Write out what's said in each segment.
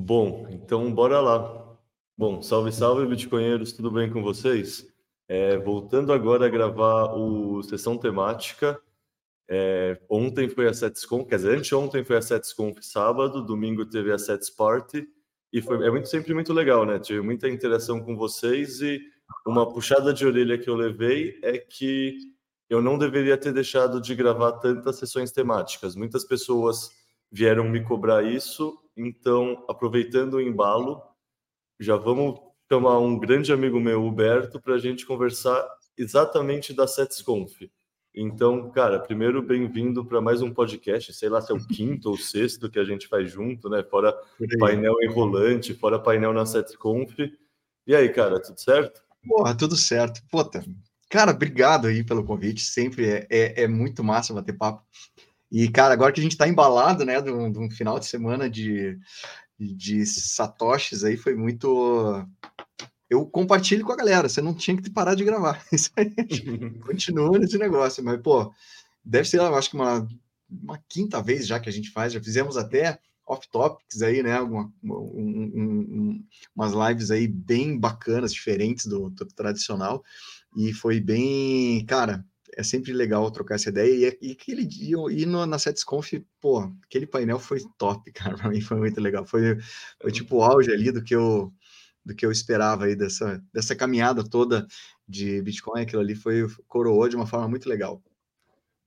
Bom, então bora lá. Bom, salve, salve, bitcoinheiros, tudo bem com vocês? É, voltando agora a gravar o Sessão Temática. É, ontem foi a SetsConf, quer dizer, anteontem foi a SetsConf sábado, domingo teve a Sets Party, e foi, é muito, sempre muito legal, né? Tive muita interação com vocês e uma puxada de orelha que eu levei é que eu não deveria ter deixado de gravar tantas sessões temáticas. Muitas pessoas vieram me cobrar isso, então, aproveitando o embalo, já vamos chamar um grande amigo meu, Huberto, para a gente conversar exatamente da SetsConf. Então, cara, primeiro bem-vindo para mais um podcast, sei lá se é o quinto ou sexto que a gente faz junto, né? Fora painel enrolante, fora painel na SetsConf. E aí, cara, tudo certo? Porra, tudo certo. Puta, cara, obrigado aí pelo convite. Sempre é, é, é muito massa bater papo. E, cara, agora que a gente está embalado, né, de um, de um, final de semana de, de satoshis aí, foi muito. Eu compartilho com a galera, você não tinha que parar de gravar. Isso aí, continua nesse negócio, mas, pô, deve ser, eu acho que uma, uma quinta vez já que a gente faz, já fizemos até off-topics aí, né, uma, um, um, umas lives aí bem bacanas, diferentes do, do tradicional, e foi bem, cara, é sempre legal trocar essa ideia. E, e aquele dia, e no, na SetsConf, pô, aquele painel foi top, cara. Pra mim foi muito legal. Foi, foi tipo o auge ali do que eu do que eu esperava aí dessa, dessa caminhada toda de Bitcoin. Aquilo ali foi coroou de uma forma muito legal.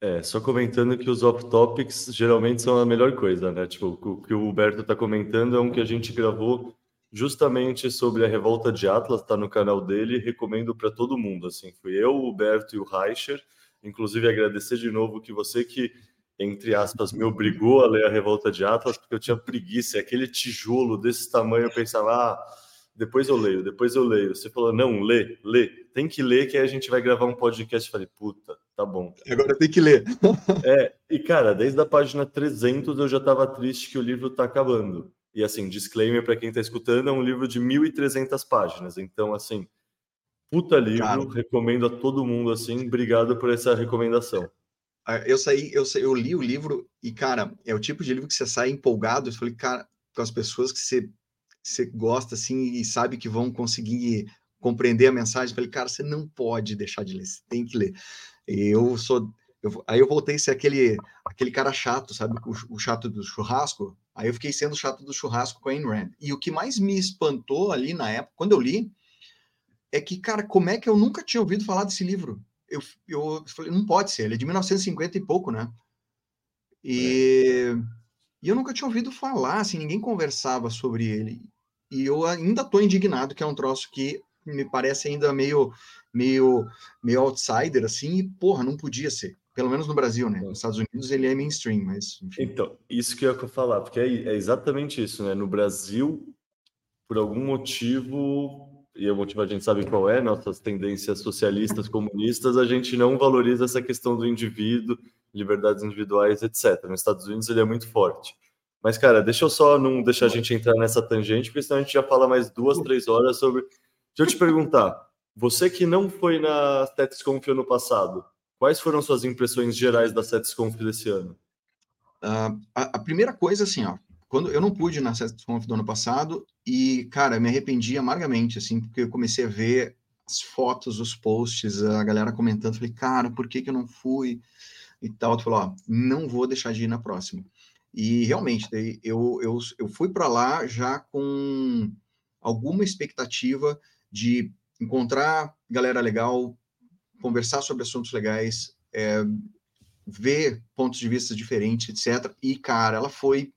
É, só comentando que os off-topics geralmente são a melhor coisa, né? Tipo, o que o Huberto está comentando é um que a gente gravou justamente sobre a revolta de Atlas, está no canal dele, recomendo para todo mundo. Assim, fui eu, o Huberto e o Reicher. Inclusive, agradecer de novo que você que, entre aspas, me obrigou a ler a revolta de Atlas, porque eu tinha preguiça, aquele tijolo desse tamanho, eu pensava, ah, depois eu leio, depois eu leio. Você falou, não, lê, lê, tem que ler, que aí a gente vai gravar um podcast. Eu falei, puta, tá bom. Agora tem que ler. é, e cara, desde a página 300 eu já estava triste que o livro está acabando. E assim, disclaimer para quem está escutando, é um livro de 1.300 páginas. Então, assim, puta livro, Cara, recomendo a todo mundo assim. Obrigado por essa recomendação. Ah, eu saí, eu, saí, eu li o livro e, cara, é o tipo de livro que você sai empolgado. Eu falei, cara, com as pessoas que você, você gosta assim e sabe que vão conseguir compreender a mensagem. Eu falei, cara, você não pode deixar de ler, você tem que ler. Eu sou. Eu, aí eu voltei a ser aquele, aquele cara chato, sabe? O, o chato do churrasco. Aí eu fiquei sendo chato do churrasco com a Ayn Rand. E o que mais me espantou ali na época, quando eu li, é que, cara, como é que eu nunca tinha ouvido falar desse livro? Eu, eu falei, não pode ser, ele é de 1950 e pouco, né? E, é. e eu nunca tinha ouvido falar, assim, ninguém conversava sobre ele. E eu ainda tô indignado que é um troço que me parece ainda meio, meio, meio outsider, assim, e, porra, não podia ser. Pelo menos no Brasil, né? Nos Estados Unidos ele é mainstream, mas. Enfim. Então, isso que eu ia falar, porque é, é exatamente isso, né? No Brasil, por algum motivo, e o motivo a gente sabe qual é, nossas tendências socialistas, comunistas, a gente não valoriza essa questão do indivíduo, liberdades individuais, etc. Nos Estados Unidos ele é muito forte. Mas, cara, deixa eu só não deixar a gente entrar nessa tangente, porque senão a gente já fala mais duas, três horas sobre. Deixa eu te perguntar, você que não foi na TETSConf ano passado, Quais foram suas impressões gerais da SetsConf desse ano? Uh, a, a, primeira coisa, assim, ó, quando eu não pude na SetsConf do ano passado e, cara, me arrependi amargamente, assim, porque eu comecei a ver as fotos, os posts, a galera comentando, falei, cara, por que que eu não fui? E tal, tu falou, ó, não vou deixar de ir na próxima. E realmente, daí eu, eu, eu fui para lá já com alguma expectativa de encontrar galera legal, conversar sobre assuntos legais, é, ver pontos de vista diferentes, etc. E, cara, ela foi,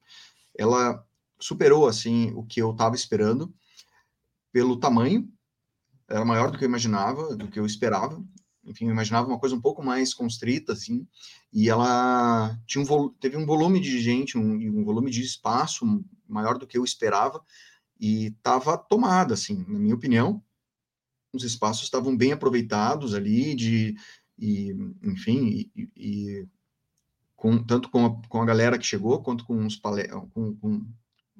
ela superou, assim, o que eu estava esperando pelo tamanho, era maior do que eu imaginava, do que eu esperava. Enfim, eu imaginava uma coisa um pouco mais constrita, assim, e ela tinha um teve um volume de gente, um, um volume de espaço maior do que eu esperava, e estava tomada, assim, na minha opinião, os espaços estavam bem aproveitados ali, de, e, enfim, e, e com, tanto com a, com a galera que chegou, quanto com, os com, com,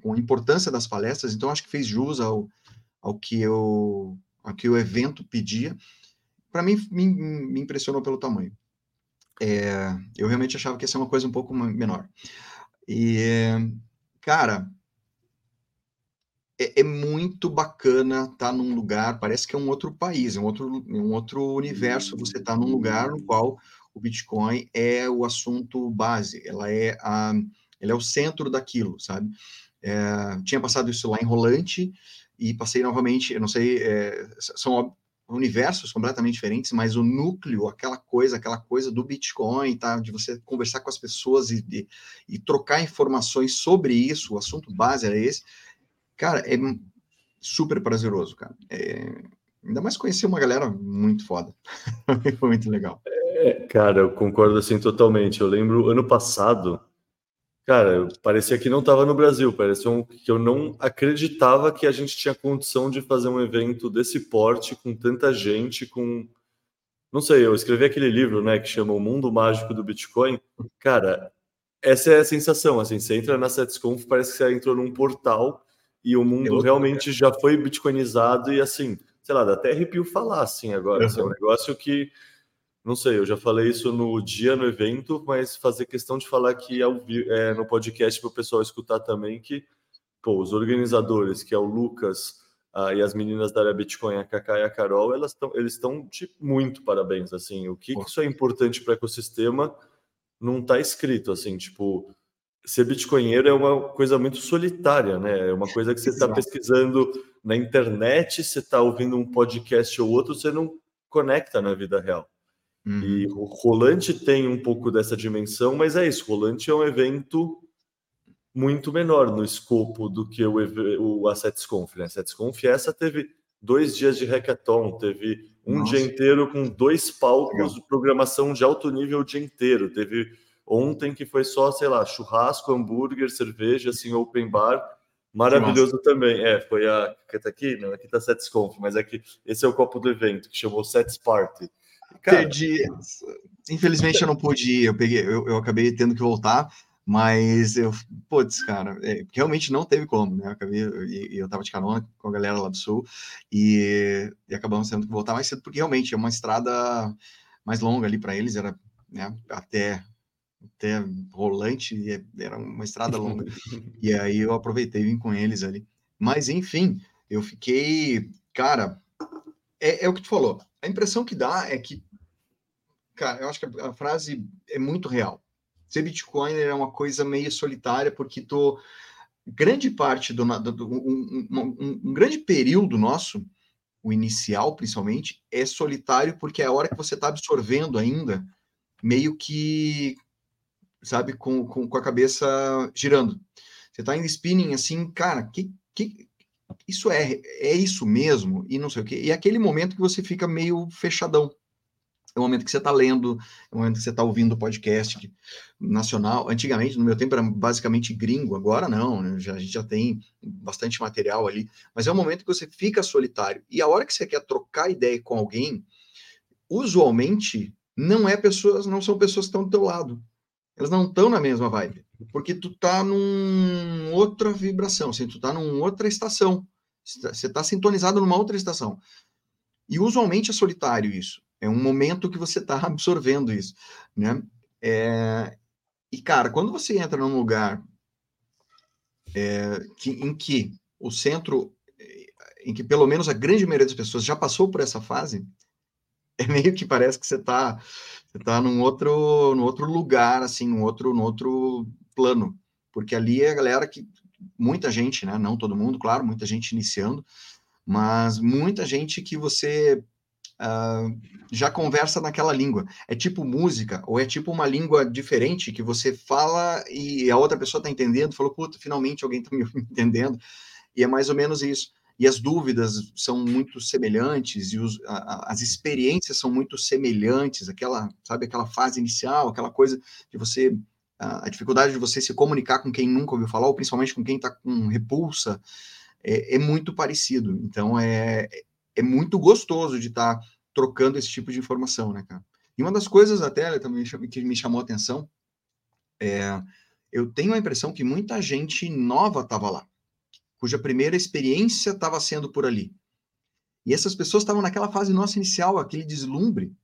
com a importância das palestras, então acho que fez jus ao, ao, que, eu, ao que o evento pedia. Para mim, me, me, impressionou pelo tamanho. É, eu realmente achava que ia ser uma coisa um pouco menor. E, cara, é, é, muito bacana estar tá num lugar, parece que é um outro país, é um outro, um outro universo. Você está num lugar no qual o Bitcoin é o assunto base, ela é, a, ela é o centro daquilo, sabe? É, tinha passado isso lá em Rolante e passei novamente, eu não sei, é, são universos completamente diferentes, mas o núcleo, aquela coisa, aquela coisa do Bitcoin, tá? De você conversar com as pessoas e, e, e trocar informações sobre isso, o assunto base era esse. Cara, é super prazeroso, cara. É, ainda mais conhecer uma galera muito foda. Foi muito legal. É, cara, eu concordo assim totalmente. Eu lembro ano passado, cara, parecia que não estava no Brasil, parecia um, que eu não acreditava que a gente tinha condição de fazer um evento desse porte com tanta gente, com não sei, eu escrevi aquele livro, né, que chama O Mundo Mágico do Bitcoin. Cara, essa é a sensação, assim, você entra na SetsConf, parece que você entrou num portal e o mundo realmente já foi bitcoinizado e assim, sei lá, dá até arrepio falar assim agora. Uhum. Assim, é um negócio que, não sei, eu já falei isso no dia, no evento, mas fazer questão de falar aqui é, no podcast para o pessoal escutar também que pô, os organizadores, que é o Lucas ah, e as meninas da área Bitcoin, a Kaká e a Carol, elas tão, eles estão de muito parabéns. Assim, o que, que isso é importante para o ecossistema não está escrito assim, tipo ser bitcoinheiro é uma coisa muito solitária, né? É uma coisa que você está pesquisando na internet, você está ouvindo um podcast ou outro, você não conecta na vida real. Uhum. E o Rolante tem um pouco dessa dimensão, mas é isso. Rolante é um evento muito menor no escopo do que o, o AssetsConf. Né? A AssetsConf essa teve dois dias de hackathon, teve um Nossa. dia inteiro com dois palcos, Legal. programação de alto nível o dia inteiro, teve Ontem que foi só, sei lá, churrasco, hambúrguer, cerveja, assim, open bar. Maravilhoso também. É, foi a que tá aqui, não, aqui tá Sets Conf, mas aqui esse é o copo do evento que chamou Sets Party. Cara, Perdi. Infelizmente eu não pude ir, eu peguei, eu, eu acabei tendo que voltar, mas eu, putz, cara, é, realmente não teve como, né? Eu acabei, eu, eu tava de carona com a galera lá do sul e, e acabamos tendo que voltar mais cedo, porque realmente é uma estrada mais longa ali para eles, era né, até até rolante, era uma estrada longa. e aí eu aproveitei e vim com eles ali. Mas, enfim, eu fiquei. Cara, é, é, o que tu falou. A impressão que dá é que. Cara, eu acho que a, frase é muito real. Ser Bitcoin é uma coisa meio solitária, porque tu. Grande parte do. do um, um, um grande período nosso, o inicial principalmente, é solitário, porque é a hora que você está absorvendo ainda meio que sabe, com, com, com a cabeça girando. Você está em spinning assim, cara, que, que isso é, é isso mesmo, e não sei o quê. E é aquele momento que você fica meio fechadão. É o momento que você está lendo, é o momento que você está ouvindo podcast nacional. Antigamente, no meu tempo, era basicamente gringo, agora não, né? já, a gente já tem bastante material ali. Mas é o momento que você fica solitário. E a hora que você quer trocar ideia com alguém, usualmente não é pessoas, não são pessoas que estão do teu lado elas não estão na mesma vibe, porque tu tá num outra vibração, assim, tu tá numa outra estação, você tá sintonizado numa outra estação. E usualmente é solitário isso, é um momento que você tá absorvendo isso, né? É... E, cara, quando você entra num lugar é, que, em que o centro, em que pelo menos a grande maioria das pessoas já passou por essa fase, é meio que parece que você está você tá num outro, num outro lugar, assim, num outro, num outro plano. Porque ali é a galera que. Muita gente, né? Não todo mundo, claro, muita gente iniciando, mas muita gente que você uh, já conversa naquela língua. É tipo música, ou é tipo uma língua diferente que você fala e a outra pessoa está entendendo, falou, puta, finalmente alguém está me entendendo. E é mais ou menos isso e as dúvidas são muito semelhantes e os, a, as experiências são muito semelhantes, aquela, sabe, aquela fase inicial, aquela coisa de você a, a dificuldade de você se comunicar com quem nunca ouviu falar, ou principalmente com quem está com repulsa, é, é, muito parecido. Então é, é muito gostoso de estar tá trocando esse tipo de informação, né, cara? E uma das coisas até também que me chamou a atenção é eu tenho a impressão que muita gente nova estava lá cuja primeira experiência estava sendo por ali. E essas pessoas estavam naquela fase nossa inicial, aquele deslumbre,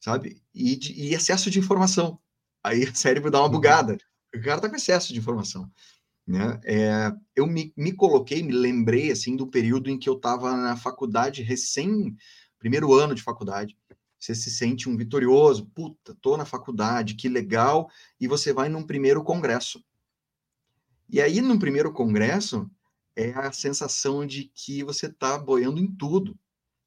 sabe? E, de, e excesso de informação. Aí o cérebro dá uma uhum. bugada. O cara está com excesso de informação. Né? É, eu me, me coloquei, me lembrei assim do período em que eu estava na faculdade, recém, primeiro ano de faculdade. Você se sente um vitorioso, puta, tô na faculdade, que legal, e você vai num primeiro congresso. E aí, no primeiro congresso, é a sensação de que você está boiando em tudo.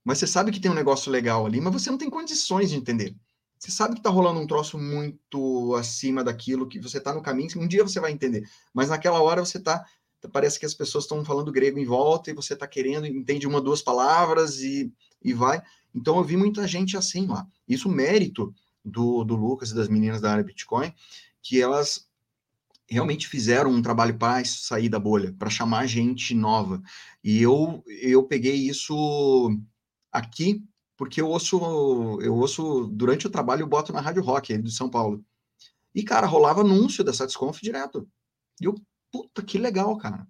Mas você sabe que tem um negócio legal ali, mas você não tem condições de entender. Você sabe que está rolando um troço muito acima daquilo que você está no caminho. Um dia você vai entender, mas naquela hora você está. Parece que as pessoas estão falando grego em volta e você está querendo, entende uma, duas palavras e, e vai. Então eu vi muita gente assim lá. Isso mérito do, do Lucas e das meninas da área Bitcoin, que elas realmente fizeram um trabalho para sair da bolha, para chamar gente nova. E eu, eu peguei isso aqui porque eu ouço, eu ouço durante o trabalho, eu boto na Rádio Rock de São Paulo. E, cara, rolava anúncio da Satisconf direto. E eu, puta, que legal, cara.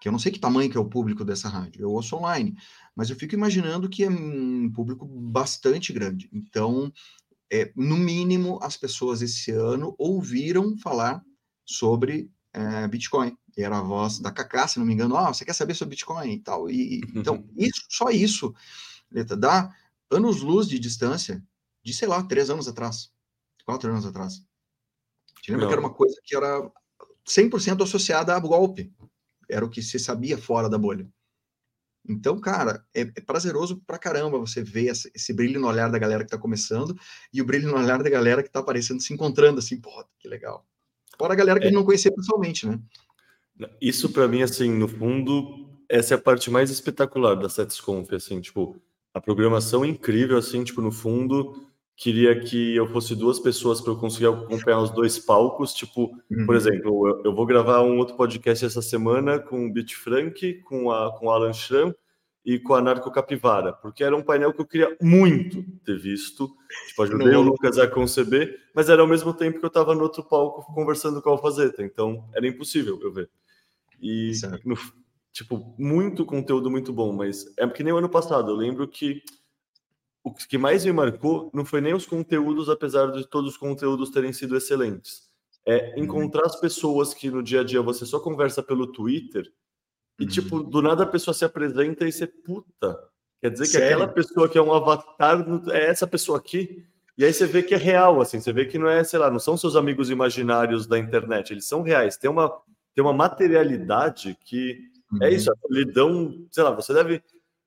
Que eu não sei que tamanho que é o público dessa rádio, eu ouço online, mas eu fico imaginando que é um público bastante grande. Então, é, no mínimo, as pessoas esse ano ouviram falar sobre é, Bitcoin. Era a voz da Cacá, se não me engano, ah, você quer saber sobre Bitcoin e tal. E, então, isso, só isso, dá anos-luz de distância de, sei lá, três anos atrás, quatro anos atrás. Te lembra Não. que era uma coisa que era 100% associada a golpe. Era o que se sabia fora da bolha. Então, cara, é, é prazeroso pra caramba você ver esse, esse, brilho no olhar da galera que tá começando e o brilho no olhar da galera que tá aparecendo, se encontrando assim, pô, que legal. Fora a galera que é. não conhecia pessoalmente, né? Isso para mim, assim, no fundo, essa é a parte mais espetacular da SetsConf, assim, tipo, a programação é incrível, assim, tipo, no fundo, queria que eu fosse duas pessoas para eu conseguir acompanhar os dois palcos, tipo, uhum. por exemplo, eu, eu, vou gravar um outro podcast essa semana com o Beat Frank, com, a, com o Alan Schramm e com a Narco Capivara, porque era um painel que eu queria muito ter visto, tipo, ajudei o Lucas a conceber, mas era ao mesmo tempo que eu estava no outro palco conversando com a Alfazeta, então era impossível eu ver. E no, tipo, muito conteúdo muito bom, mas é que nem o ano passado. Eu lembro que o que mais me marcou não foi nem os conteúdos, apesar de todos os conteúdos terem sido excelentes. É uhum. encontrar as pessoas que no dia a dia você só conversa pelo Twitter e, tipo, uhum. do nada a pessoa se apresenta e você, puta, quer dizer que Sério? aquela pessoa que é um avatar é essa pessoa aqui? E aí você vê que é real, assim, você vê que não é, sei lá, não são seus amigos imaginários da internet, eles são reais. Tem uma, tem uma materialidade que é uhum. isso, a solidão, sei lá, você deve,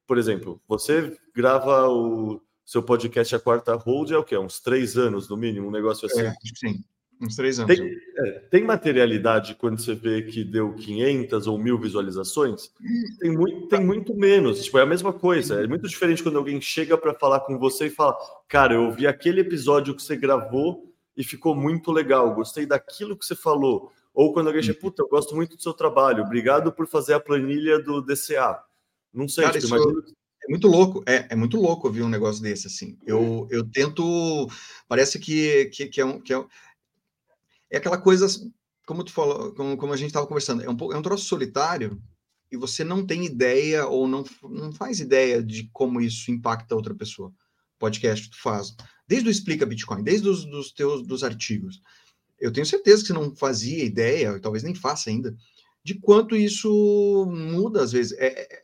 por exemplo, você grava o seu podcast a quarta hold é o quê? Uns três anos, no mínimo, um negócio assim. É, sim, uns três anos. Tem, é, tem, materialidade quando você vê que deu 500 ou mil visualizações? Tem muito, tem muito menos. Tipo, é a mesma coisa. É muito diferente quando alguém chega para falar com você e fala: Cara, eu vi aquele episódio que você gravou e ficou muito legal, gostei daquilo que você falou. Ou quando alguém chega, puta, eu gosto muito do seu trabalho, obrigado por fazer a planilha do DCA. Não sei, Cara, tipo, imagina... É muito louco, é, é muito louco ouvir um negócio desse, assim. Eu, eu tento. Parece que, que, que, é, um, que é, é aquela coisa, como tu falou, como, como a gente estava conversando, é um, é um troço solitário e você não tem ideia ou não, não faz ideia de como isso impacta outra pessoa. Podcast tu faz. Desde o Explica Bitcoin, desde os dos teus dos artigos eu tenho certeza que você não fazia ideia, talvez nem faça ainda, de quanto isso muda às vezes. É, é,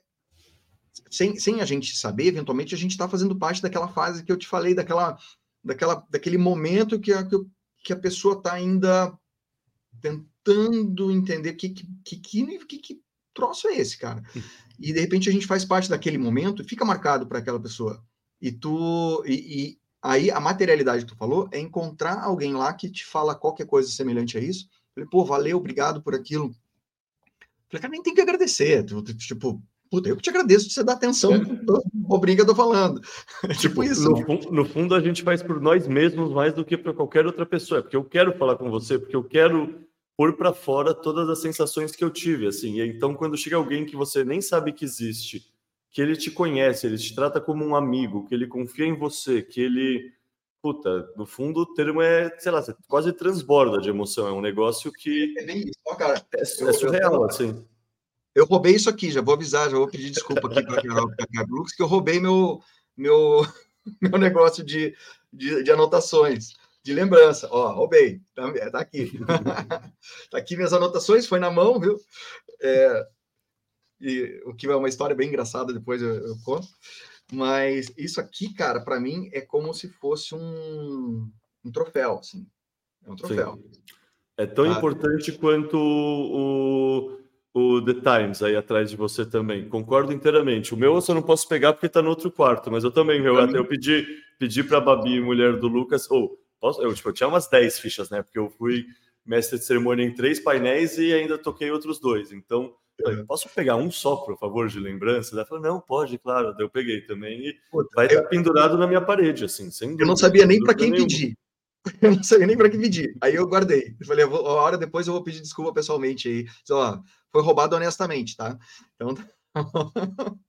sem, sem a gente saber, eventualmente a gente está fazendo parte daquela fase que eu te falei, daquela, daquela, daquele momento que a, que a pessoa está ainda tentando entender que, que, que, que, que troço é esse, cara. E de repente a gente faz parte daquele momento, fica marcado para aquela pessoa. E tu e, Aí a materialidade que tu falou é encontrar alguém lá que te fala qualquer coisa semelhante a isso. Falei, pô, valeu, obrigado por aquilo. Falei, cara, nem tem que agradecer. Tipo, puta, eu que te agradeço de você dar atenção é. que eu tô falando. tipo, tipo isso. No, no, fundo, a gente faz por nós mesmos mais do que para qualquer outra pessoa. É porque eu quero falar com você, porque eu quero pôr para fora todas as sensações que eu tive, assim. E então, quando chega alguém que você nem sabe que existe que ele te conhece, ele te trata como um amigo, que ele confia em você, que ele. Puta, no fundo o termo é, sei lá, quase transborda de emoção. É um negócio que. É bem isso, cara. É, é surreal, eu, assim. Eu roubei isso aqui, já vou avisar, já vou pedir desculpa aqui para a Carlux, que eu roubei meu, meu, meu negócio de, de, de anotações. de lembrança. Ó, roubei, tá, tá aqui. tá aqui minhas anotações, foi na mão, viu? É, e, o que é uma história bem engraçada, depois eu, eu conto. Mas isso aqui, cara, para mim é como se fosse um, um troféu, assim. É um troféu. Sim. É tão ah, importante quanto o, o The Times aí atrás de você também. Concordo inteiramente. O meu eu só não posso pegar porque está no outro quarto, mas eu também, eu, até eu pedi, pedi para a Babi, mulher do Lucas, ou oh, eu, tipo, eu tinha umas 10 fichas, né? Porque eu fui mestre de cerimônia em três painéis e ainda toquei outros dois. Então, falei, posso pegar um só, por favor, de lembrança? Ela falou, não, pode, claro. Eu peguei também e vai estar tá pendurado na minha parede, assim, sem Eu não sabia nem para quem pedir. Eu não sabia nem para que pedir. Aí eu guardei. Eu falei, uma hora depois eu vou pedir desculpa pessoalmente aí. Ó, foi roubado honestamente, tá? Então.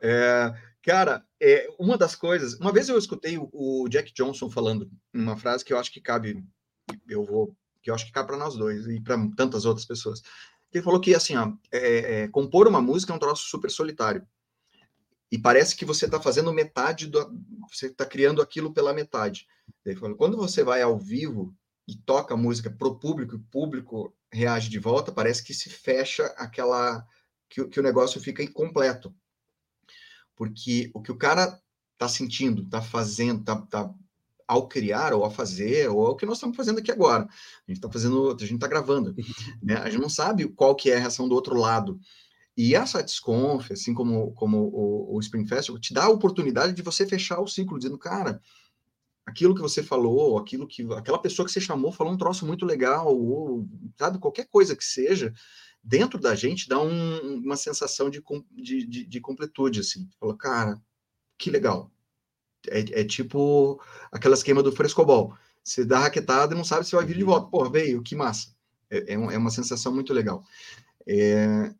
é, cara, é, uma das coisas. Uma vez eu escutei o, o, Jack Johnson falando uma frase que eu acho que cabe. Eu vou. Que eu acho que cabe para nós dois e para tantas outras pessoas. Ele falou que assim, ó, é, é, compor uma música é um troço super solitário e parece que você está fazendo metade do. Você está criando aquilo pela metade. Quando você vai ao vivo e toca a música para o público, e o público reage de volta, parece que se fecha aquela. que, que o negócio fica incompleto. Porque o que o cara está sentindo, está fazendo, está tá, ao criar ou a fazer, ou o que nós estamos fazendo aqui agora. A gente está fazendo, a gente está gravando. Né? A gente não sabe qual que é a reação do outro lado. E a Satisconf, assim como, como o, o Spring Festival, te dá a oportunidade de você fechar o ciclo, dizendo, cara, aquilo que você falou, aquilo que aquela pessoa que você chamou falou um troço muito legal, ou sabe, qualquer coisa que seja, dentro da gente dá um, uma sensação de, de, de, de completude, assim. Falou, cara, que legal. É, é tipo aquela esquema do frescobol. Você dá raquetada e não sabe se vai vir de volta. Pô, veio, que massa. É, é, é uma sensação muito legal. É,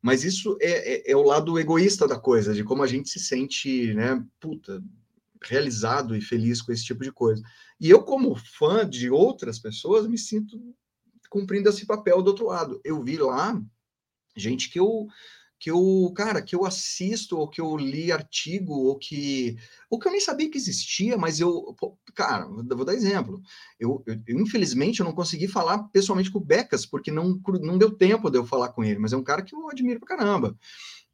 mas isso é, é, é, o lado egoísta da coisa, de como a gente se sente, né, puta, realizado e feliz com esse tipo de coisa. E eu, como fã de outras pessoas, me sinto cumprindo esse papel do outro lado. Eu vi lá gente que eu que eu, cara, que eu assisto, ou que eu li artigo, ou que, ou que eu nem sabia que existia, mas eu, cara, vou dar exemplo. Eu, eu, eu, infelizmente, eu não consegui falar pessoalmente com o Becas, porque não, não deu tempo de eu falar com ele, mas é um cara que eu admiro pra caramba.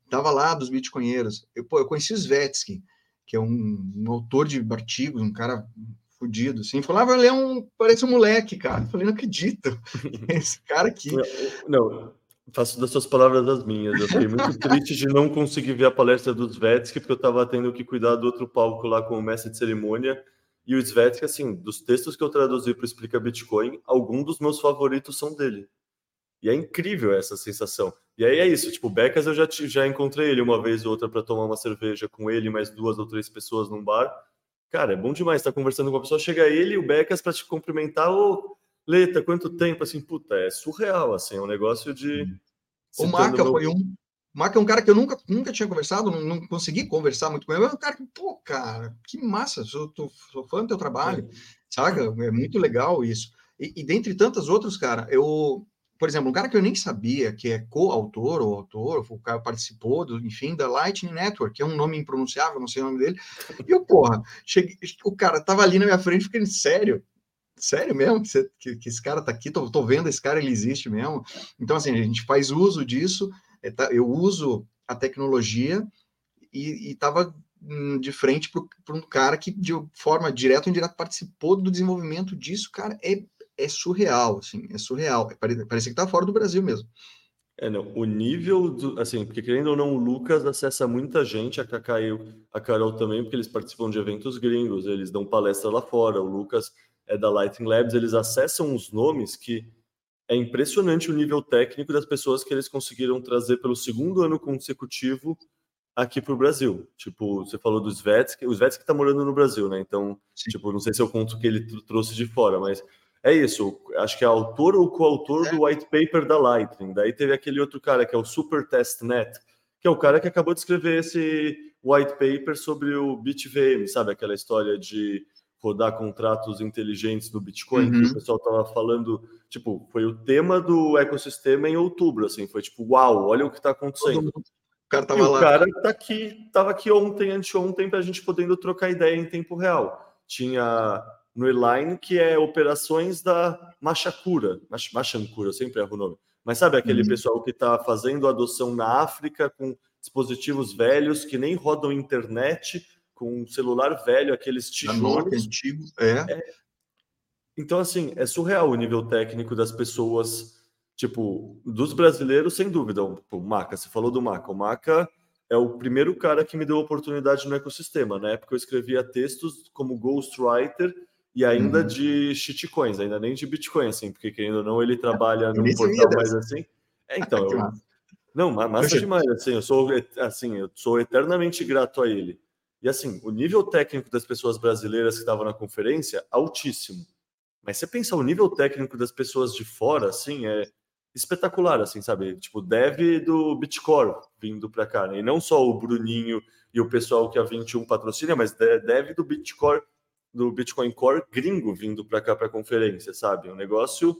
Tava lá dos bitcoinheiros. Eu, pô, eu conheci o Svetsky, que é um, um autor de artigos, um cara fudido, assim, falava, ele é um, parece um moleque, cara. Eu falei, não acredito, esse cara aqui. Não, Faço das suas palavras as minhas. Eu fiquei muito triste de não conseguir ver a palestra do Svetsky, porque eu estava tendo que cuidar do outro palco lá com o mestre de cerimônia. E o Svetsky, assim, dos textos que eu traduzi para Explica Bitcoin, alguns dos meus favoritos são dele. E é incrível essa sensação. E aí é isso, tipo, o Becas eu já, já encontrei ele uma vez ou outra para tomar uma cerveja com ele, mais duas ou três pessoas num bar. Cara, é bom demais estar tá conversando com uma pessoa, chega ele e o Becas para te cumprimentar, ô, Leta, quanto tempo? Assim, puta, é surreal, assim, é um negócio de. O Maca meu... foi um. O Maca é um cara que eu nunca, nunca tinha conversado, não, não consegui conversar muito com ele, mas é um cara que, pô, cara, que massa, sou, tô, sou fã do teu trabalho, é. saca? É muito legal isso. E, e dentre tantas outras, cara, eu, por exemplo, um cara que eu nem sabia que é coautor ou autor, o cara participou, do, enfim, da Lightning Network, que é um nome impronunciável, não sei o nome dele. E eu, porra, cheguei, o cara tava ali na minha frente, fiquei sério, sério mesmo que, você, que, que, esse cara tá aqui, tô, tô, vendo esse cara, ele existe mesmo. Então, assim, a gente faz uso disso, é, tá, eu uso a tecnologia e estava hum, de frente para um cara que, de forma direta ou indireta, participou do desenvolvimento disso, cara, é, é surreal, assim, é surreal. É, parece, parece que tá fora do Brasil mesmo. É, não, o nível, do, assim, porque querendo ou não, o Lucas acessa muita gente, a Cacá a Carol também, porque eles participam de eventos gringos, eles dão palestra lá fora, o Lucas é, da Lightning Labs, eles acessam os nomes que é impressionante o nível técnico das pessoas que eles conseguiram trazer pelo segundo ano consecutivo aqui para o Brasil. Tipo, você falou do Svetsky, o Svetsky está morando no Brasil, né? Então, Sim. tipo, não sei se eu conto que ele trouxe de fora, mas é isso. Acho que é autor ou coautor é. do white paper da Lightning. Daí teve aquele outro cara que é o Super Testnet, que é o cara que acabou de escrever esse white paper sobre o BitVM, sabe? Aquela história de rodar contratos inteligentes no Bitcoin, uhum. que o pessoal estava falando, tipo, foi o tema do ecossistema em outubro, assim, foi tipo, uau, olha o que está acontecendo. O cara tava e lá. O cara tá aqui, tava aqui ontem, anteontem, para a gente podendo trocar ideia em tempo real. Tinha no Eline, que é operações da Machacura, Machancura, sempre erro o nome. Mas sabe aquele uhum. pessoal que está fazendo adoção na África com dispositivos velhos que nem rodam internet, com um celular velho, aqueles tijolos. antigo, é. é. Então, assim, é surreal o nível técnico das pessoas, tipo, dos brasileiros, sem dúvida. O Maca, você falou do Maca. O Maca é o primeiro cara que me deu oportunidade no ecossistema. Na época eu escrevia textos como ghostwriter e ainda uhum. de shitcoins, ainda nem de Bitcoin, assim, porque querendo ou não, ele trabalha num portal mais assim. É, então, eu... não, massa demais, assim, eu sou assim, eu sou eternamente grato a ele. E assim, o nível técnico das pessoas brasileiras que estavam na conferência, altíssimo. Mas você pensa o nível técnico das pessoas de fora, assim, é espetacular, assim, sabe? Tipo, dev do Bitcore vindo para cá, né? E não só o Bruninho e o pessoal que a 21 patrocina, mas dev do Bitcore, do Bitcoin Core gringo vindo para cá para a conferência, sabe? Um negócio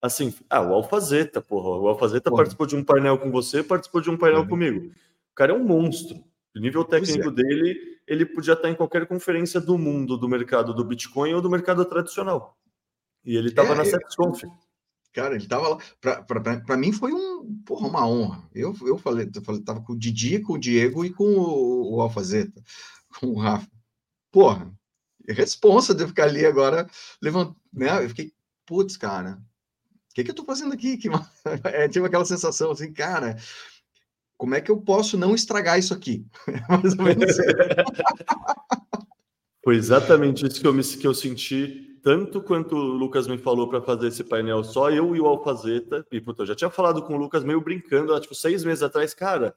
assim, ah, o Alfazeta, porra, o Alfazeta porra. participou de um painel com você, participou de um painel uhum. comigo. O cara é um monstro. O nível técnico é. dele, ele podia estar em qualquer conferência do mundo do mercado do Bitcoin ou do mercado tradicional. E ele estava é, na SepsConf. Cara, ele estava lá. Para mim foi um, porra, uma honra. Eu, eu falei, eu falei, tava com o Didi, com o Diego e com o, o Alfazeta, com o Rafa. Porra, responsa de ficar ali agora, levant... né? Eu fiquei, putz, cara, o que, que eu tô fazendo aqui? Que... É, tive aquela sensação assim, cara, como é que eu posso não estragar isso aqui? Mais ou menos. Foi exatamente isso que eu, me, que eu senti, tanto quanto o Lucas me falou para fazer esse painel só, eu e o Alfazeta. E, puta, eu já tinha falado com o Lucas meio brincando, tipo, seis meses atrás, cara.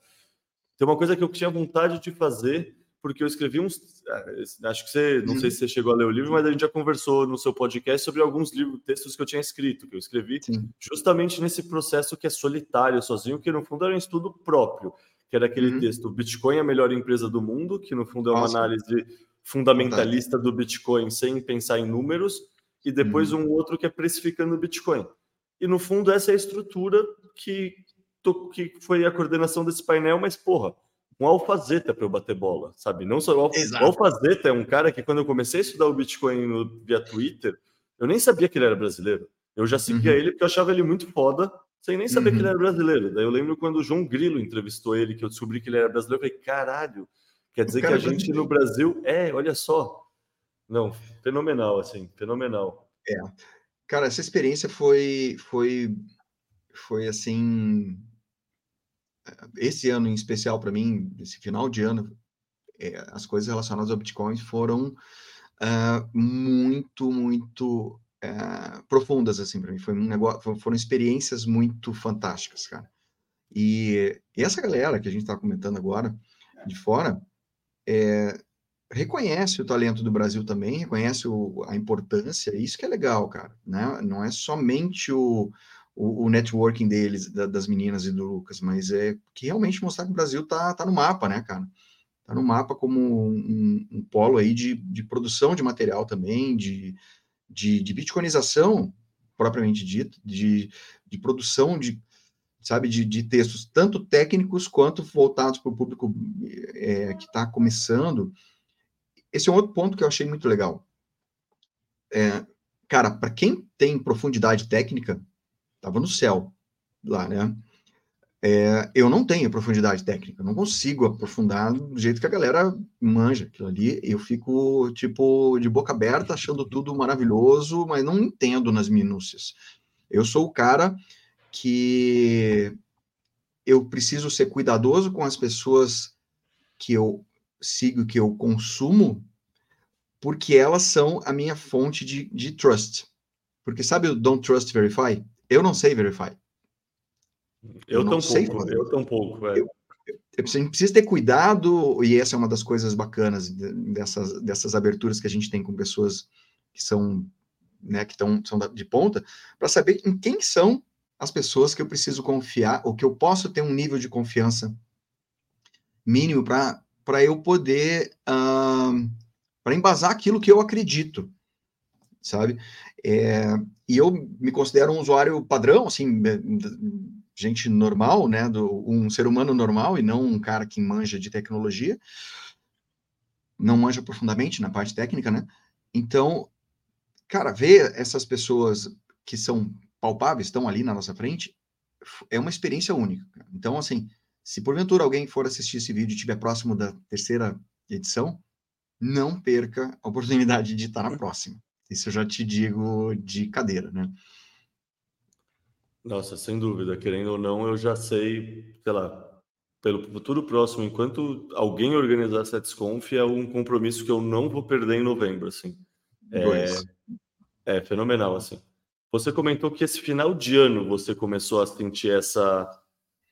Tem uma coisa que eu tinha vontade de fazer, porque eu escrevi uns. É, acho que você. Não sei se você chegou a ler o livro, mas a gente já conversou no seu podcast sobre alguns livros, textos que eu tinha escrito, que eu escrevi Sim. justamente nesse processo que é solitário, sozinho, que no fundo era um estudo próprio, que era aquele uhum. texto: Bitcoin é a melhor empresa do mundo, que no fundo é uma Nossa. análise fundamentalista do Bitcoin sem pensar em números, e depois uhum. um outro que é precificando o Bitcoin. E no fundo, essa é a estrutura que, que foi a coordenação desse painel, mas porra, um alfazeta para eu bater bola, sabe? Não só o, alf... o alfazeta é um cara que quando eu comecei a estudar o Bitcoin no... via Twitter, eu nem sabia que ele era brasileiro. Eu já seguia uhum. ele porque eu achava ele muito foda, sem nem saber uhum. que ele uhum. era brasileiro. Daí eu lembro quando o João Grilo entrevistou ele, que eu descobri que ele era brasileiro, eu falei, caralho, Quer dizer que a gente no Brasil é, olha só. Não, fenomenal, assim, fenomenal. É. Cara, essa experiência foi, foi, foi assim. Esse ano em especial para mim, esse final de ano, é, as coisas relacionadas ao Bitcoin foram uh, muito, muito uh, profundas assim para mim. Foi um negócio, foram experiências muito fantásticas, cara. E, e essa galera que a gente está comentando agora de fora, é, reconhece o talento do Brasil também, reconhece o, a importância, isso que é legal, cara, né? Não é somente o, o, o networking deles, da, das meninas e do Lucas, mas é que realmente mostrar que o Brasil tá, tá no mapa, né, cara? Tá no mapa como um, um polo aí de, de produção de material também, de, de, de bitcoinização, propriamente dito, de, de produção de sabe, de, de textos tanto técnicos quanto voltados para o público é, que está começando. Esse é um outro ponto que eu achei muito legal. É, cara, para quem tem profundidade técnica, estava no céu lá, né? É, eu não tenho profundidade técnica, não consigo aprofundar do jeito que a galera manja aquilo ali. Eu fico, tipo, de boca aberta, achando tudo maravilhoso, mas não entendo nas minúcias. Eu sou o cara que eu preciso ser cuidadoso com as pessoas que eu sigo, que eu consumo, porque elas são a minha fonte de, de trust. Porque sabe o don't trust, verify? Eu não sei verify. Eu, eu tão sei pouco, eu tão pouco, velho. Eu, eu preciso ter cuidado, e essa é uma das coisas bacanas dessas, dessas aberturas que a gente tem com pessoas que são, né, que estão são de ponta, para saber em quem são as pessoas que eu preciso confiar, ou que eu posso ter um nível de confiança mínimo para eu poder, uh, para embasar aquilo que eu acredito, sabe? É, e eu me considero um usuário padrão, assim, gente normal, né, do, um ser humano normal e não um cara que manja de tecnologia, não manja profundamente na parte técnica, né? Então, cara, ver essas pessoas que são palpáveis, estão ali na nossa frente, é uma experiência única. Então, assim, se porventura alguém for assistir esse vídeo e estiver próximo da terceira edição, não perca a oportunidade de estar na próxima. Isso eu já te digo de cadeira, né? Nossa, sem dúvida, querendo ou não, eu já sei, sei lá, pelo futuro próximo, enquanto alguém organizar a SetsConf, é um compromisso que eu não vou perder em novembro, assim. É, é fenomenal, assim. Você comentou que esse final de ano você começou a sentir essa,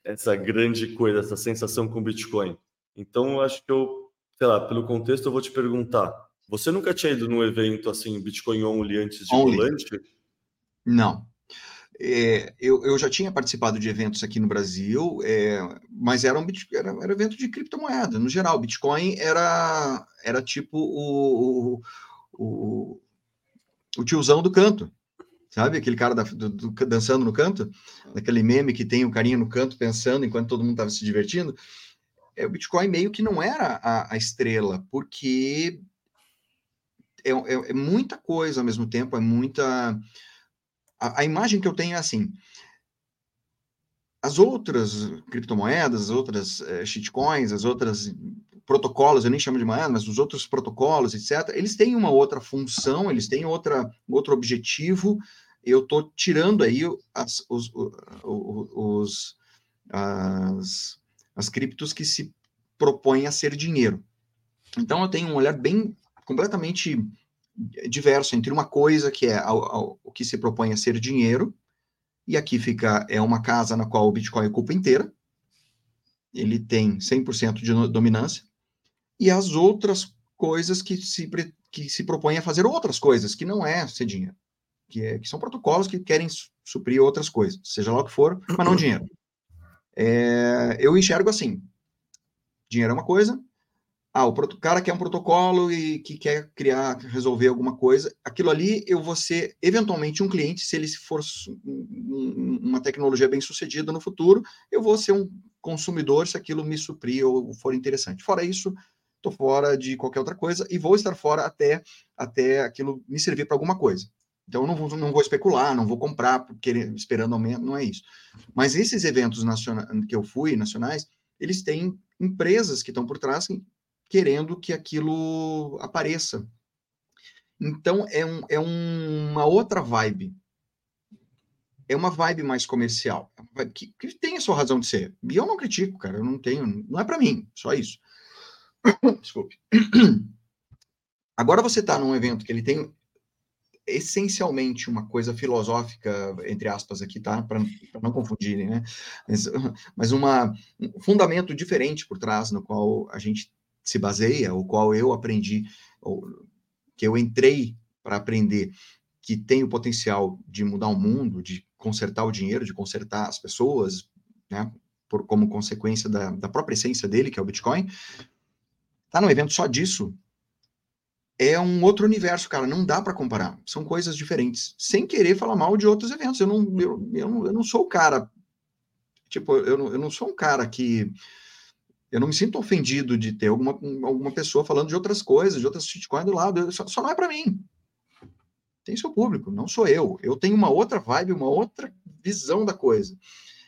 essa grande coisa, essa sensação com Bitcoin. Então, eu acho que eu, sei lá, pelo contexto, eu vou te perguntar. Você nunca tinha ido num evento assim, Bitcoin Only, antes de only. Volante? Não. É, eu, eu, já tinha participado de eventos aqui no Brasil, é, mas era um era, era evento de criptomoeda, no geral. Bitcoin era, era tipo o, o, o tiozão do canto. Sabe aquele cara da, do, do, dançando no canto? Daquele meme que tem o carinha no canto pensando enquanto todo mundo estava se divertindo. É, o Bitcoin meio que não era a, a estrela, porque é, é, é, muita coisa ao mesmo tempo, é muita. A, a, imagem que eu tenho é assim. As outras criptomoedas, as outras é, shitcoins, as outras protocolos, eu nem chamo de moeda, mas os outros protocolos, etc., eles têm uma outra função, eles têm outra, outro objetivo, eu estou tirando aí as, os, os, as, as criptos que se propõem a ser dinheiro. Então, eu tenho um olhar bem completamente diverso entre uma coisa que é o que se propõe a ser dinheiro, e aqui fica é uma casa na qual o Bitcoin ocupa inteira, ele tem 100% de dominância, e as outras coisas que se, que se propõem a fazer outras coisas, que não é ser dinheiro que, é, que são protocolos que querem suprir outras coisas, seja lá o que for, mas não dinheiro. É, eu enxergo assim: dinheiro é uma coisa, ah, o cara quer um protocolo e que quer criar, resolver alguma coisa, aquilo ali eu vou ser eventualmente um cliente, se ele for uma tecnologia bem sucedida no futuro, eu vou ser um consumidor se aquilo me suprir ou for interessante. Fora isso, estou fora de qualquer outra coisa e vou estar fora até, até aquilo me servir para alguma coisa. Então, eu não vou, não vou especular, não vou comprar porque, esperando aumento, não é isso. Mas esses eventos nacionais que eu fui, nacionais, eles têm empresas que estão por trás querendo que aquilo apareça. Então, é, um, é uma outra vibe. É uma vibe mais comercial, é que, que tem a sua razão de ser. E eu não critico, cara, eu não tenho, não é para mim, só isso. Desculpe. Agora você está num evento que ele tem essencialmente uma coisa filosófica, entre aspas, aqui, tá? Para não confundirem, né? Mas, mas uma, um fundamento diferente por trás, no qual a gente se baseia, o qual eu aprendi, que eu entrei para aprender, que tem o potencial de mudar o mundo, de consertar o dinheiro, de consertar as pessoas, né? Por, como consequência da, da própria essência dele, que é o Bitcoin. Tá no evento só disso, é um outro universo, cara. Não dá para comparar. São coisas diferentes. Sem querer falar mal de outros eventos. Eu não, eu, eu não, eu não sou o cara. Tipo, eu eu não sou um cara que. Eu não me sinto ofendido de ter alguma, alguma pessoa falando de outras coisas, de outras shitcoins do lado. Só, só não é para mim. Tem seu público, não sou eu. Eu tenho uma outra vibe, uma outra visão da coisa.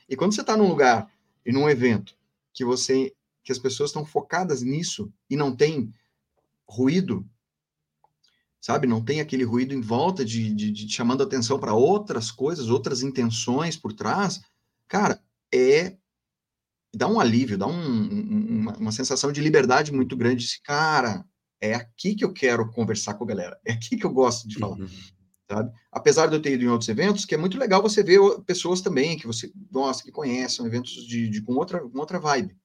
E quando você está num lugar e num evento que você que as pessoas estão focadas nisso e não tem ruído, sabe? Não tem aquele ruído em volta de, de, de chamando atenção para outras coisas, outras intenções por trás. Cara, é dá um alívio, dá um, uma, uma, sensação de liberdade muito grande. De, cara, é aqui que eu quero conversar com a galera, é aqui que eu gosto de falar. Uhum. Sabe? Apesar de eu ter ido em outros eventos, que é muito legal você ver pessoas também que você gosta, que conhecem, eventos de, de com, outra, com outra vibe.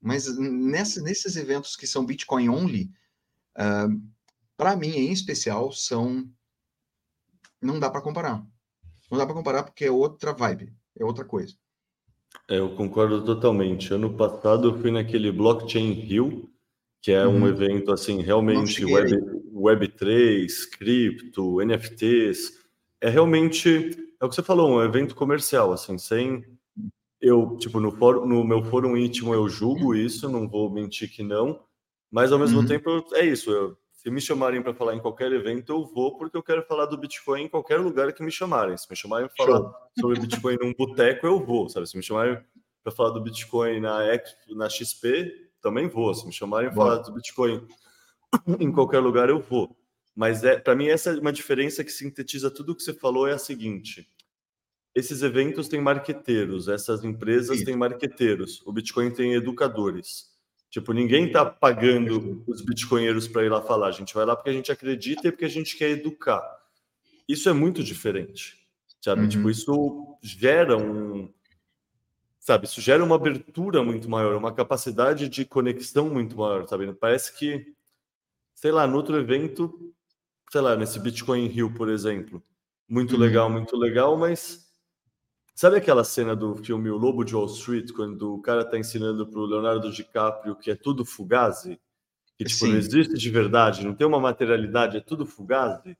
Mas nessa, nesses eventos que são Bitcoin only, uh, para mim em especial, são. Não dá para comparar. Não dá para comparar porque é outra vibe, é outra coisa. É, eu concordo totalmente. Ano passado eu fui naquele Blockchain Rio, que é um uhum. evento assim, realmente Web, Web3, cripto, NFTs. É realmente, é o que você falou, um evento comercial, assim, sem eu, tipo, no, fórum, no meu fórum íntimo eu julgo isso, não vou mentir que não, mas ao mesmo uhum. tempo é isso, eu Se me chamarem para falar em qualquer evento, eu vou, porque eu quero falar do Bitcoin em qualquer lugar que me chamarem. Se me chamarem para falar sobre Bitcoin num boteco, eu vou, sabe? Se me chamarem para falar do Bitcoin na, na XP, também vou. Se me chamarem para falar do Bitcoin em qualquer lugar, eu vou. Mas é, para mim, essa é uma diferença que sintetiza tudo o que você falou: é a seguinte. Esses eventos têm marqueteiros, essas empresas têm marqueteiros, o Bitcoin tem educadores. Tipo, ninguém está pagando os bitcoinheiros para ir lá falar. A gente vai lá porque a gente acredita e porque a gente quer educar. Isso é muito diferente, sabe? Tipo, uhum. Tipo, isso gera um, sabe? Isso gera uma abertura muito maior, uma capacidade de conexão muito maior, sabe? Parece que, sei lá, no outro evento, sei lá, nesse Bitcoin Rio, por exemplo, muito uhum. legal, muito legal, mas Sabe aquela cena do filme O Lobo de Wall Street, quando o cara está ensinando para o Leonardo DiCaprio que é tudo fugazi? Que tipo, não existe de verdade, não tem uma materialidade, é tudo fugazi?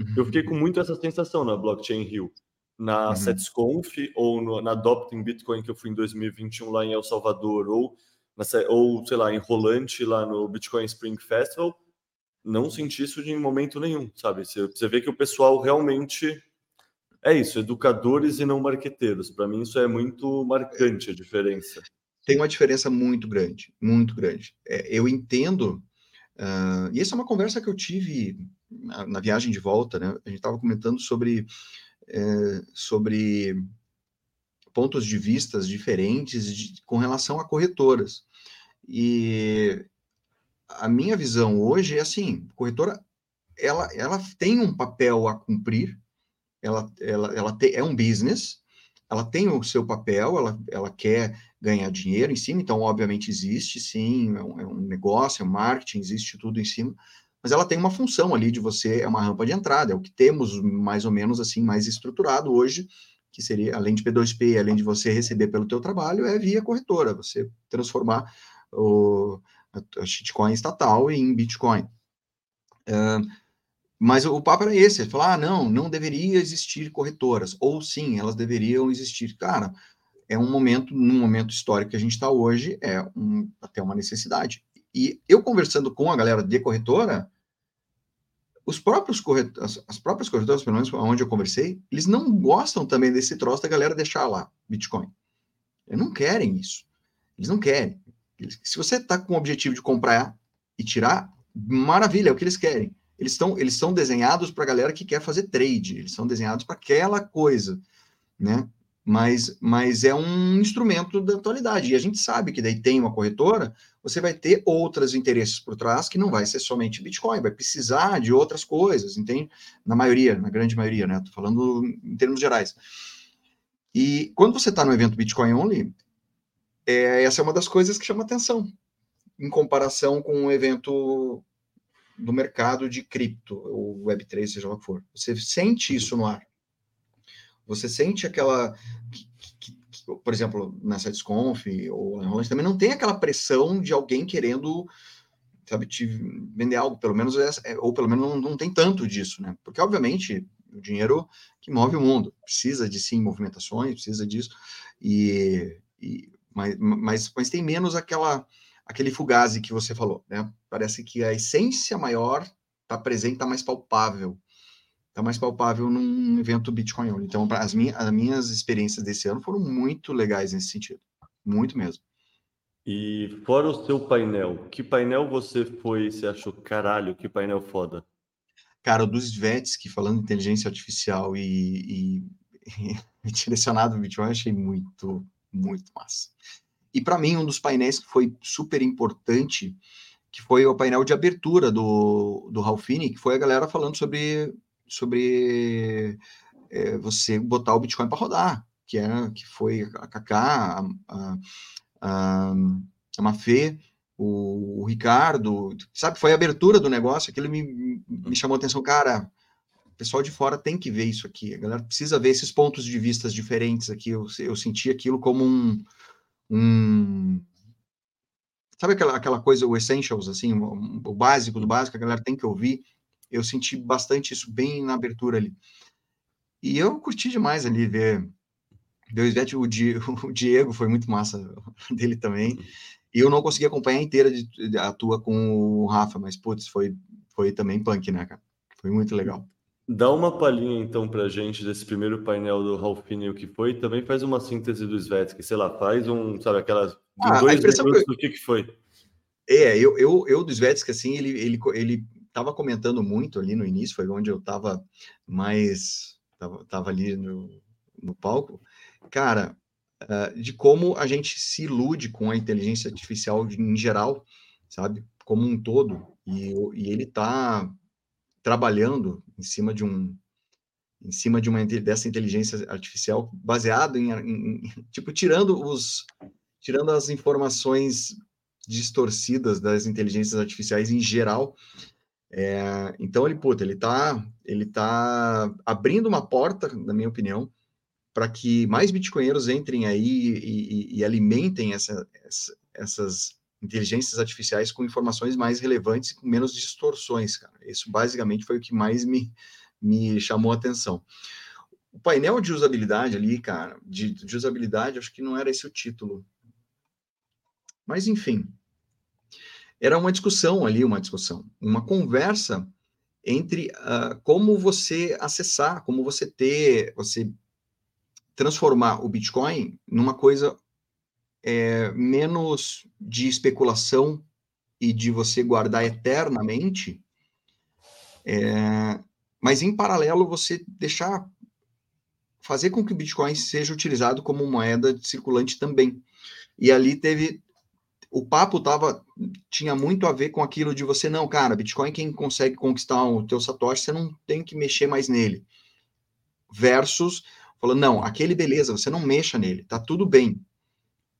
Uhum. Eu fiquei com muito essa sensação na Blockchain Rio. Na uhum. SetsConf ou no, na Adopting Bitcoin que eu fui em 2021 lá em El Salvador, ou, na, ou sei lá, em Rolante, lá no Bitcoin Spring Festival, não senti isso de momento nenhum, sabe? Você, você vê que o pessoal realmente é isso, educadores e não marqueteiros. Para mim, isso é muito marcante a diferença. Tem uma diferença muito grande, muito grande. É, eu entendo, uh, e essa é uma conversa que eu tive na, na viagem de volta, né? A gente estava comentando sobre, é, sobre pontos de vistas diferentes de, com relação a corretoras. E a minha visão hoje é assim, corretora ela, ela tem um papel a cumprir, ela, ela, ela te, é um business, ela tem o seu papel, ela, ela quer ganhar dinheiro em cima, então, obviamente, existe sim, é um, é um negócio, é um marketing, existe tudo em cima, mas ela tem uma função ali de você, é uma rampa de entrada, é o que temos mais ou menos assim, mais estruturado hoje, que seria, além de P2P, além de você receber pelo teu trabalho, é via corretora, você transformar o, a shitcoin estatal em Bitcoin. Uh, mas o papo era esse, falar, ah, não, não deveria existir corretoras, ou sim, elas deveriam existir. Cara, é um momento, num momento histórico que a gente está hoje, é um, até uma necessidade. E eu conversando com a galera de corretora, os próprios corretores, as próprias corretoras, pelo menos onde eu conversei, eles não gostam também desse troço da galera deixar lá Bitcoin. Eles não querem isso. Eles não querem. Se você está com o objetivo de comprar e tirar, maravilha, é o que eles querem eles estão eles são desenhados para a galera que quer fazer trade, eles são desenhados para aquela coisa, né? Mas, mas é um instrumento da atualidade. E a gente sabe que daí tem uma corretora, você vai ter outros interesses por trás que não vai ser somente Bitcoin, vai precisar de outras coisas, entende? Na maioria, na grande maioria, né? Tô falando em termos gerais. E quando você está no evento Bitcoin Only, é, essa é uma das coisas que chama atenção, em comparação com um evento do mercado de cripto, ou Web3, seja lá o que for. Você sente isso no ar. Você sente aquela. Que, que, que, por exemplo, na SetsConf ou na Rolante também não tem aquela pressão de alguém querendo sabe, te vender algo, pelo menos, é, ou pelo menos não, não tem tanto disso, né? Porque, obviamente, o dinheiro que move o mundo precisa de sim movimentações, precisa disso, e, e mas, mas, mas tem menos aquela aquele fugazi que você falou, né? Parece que a essência maior está presente, está mais palpável. Está mais palpável num evento Bitcoin Only. Então, as minhas, as minhas experiências desse ano foram muito legais nesse sentido. Muito mesmo. E fora o seu painel, que painel você foi você achou, caralho, que painel foda? Cara, o dos Svetsky, falando de inteligência artificial e, e, e direcionado no Bitcoin, eu achei muito, muito massa. E para mim, um dos painéis que foi super importante, que foi o painel de abertura do, do Ralfini, que foi a galera falando sobre, sobre é, você botar o Bitcoin para rodar, que, é, que foi a Kaká, a, a, a, Mafê, o, o, Ricardo, sabe, foi a abertura do negócio, aquilo me, me chamou a atenção, cara, o pessoal de fora tem que ver isso aqui, a galera precisa ver esses pontos de vistas diferentes aqui, eu, eu senti aquilo como um, um. Sabe aquela, aquela coisa, o essentials, assim, o, o básico do básico, a galera tem que ouvir. Eu senti bastante isso bem na abertura ali. E eu curti demais ali ver, o Ivete, o, o Diego foi muito massa dele também. E eu não consegui acompanhar inteira de, de, a tua com o Rafa, mas putz, foi foi também punk, né, cara? Foi muito legal. Dá uma palhinha então para gente desse primeiro painel do Ralphine, o que foi, também faz uma síntese do Svetsky, sei lá, faz um, sabe, aquelas ah, dois minutos do que, que foi. É, eu, eu, eu do Svetsky, assim, ele, ele, ele tava comentando muito ali no início, foi onde eu tava mais, tava, tava ali no, no palco, cara, uh, de como a gente se ilude com a inteligência artificial em geral, sabe, como um todo, e, e ele tá trabalhando em cima de um em cima de uma dessa inteligência artificial baseado em, em, tipo tirando os tirando as informações distorcidas das inteligências artificiais em geral é, então ele puta, ele tá ele tá abrindo uma porta na minha opinião para que mais bitcoinheiros entrem aí e, e, e alimentem essa, essa, essas inteligências artificiais com informações mais relevantes e com menos distorções, cara. Isso basicamente foi o que mais me, me chamou a atenção. O painel de usabilidade ali, cara, de, de usabilidade, acho que não era esse o título. Mas, enfim, era uma discussão ali, uma discussão, uma conversa entre uh, como você acessar, como você ter, você transformar o Bitcoin numa coisa é, menos de especulação e de você guardar eternamente, é, mas em paralelo você deixar fazer com que o Bitcoin seja utilizado como moeda circulante também. E ali teve o papo tava tinha muito a ver com aquilo de você não, cara, Bitcoin quem consegue conquistar o teu satoshi, você não tem que mexer mais nele. Versus falando, não, aquele beleza, você não mexa nele, tá tudo bem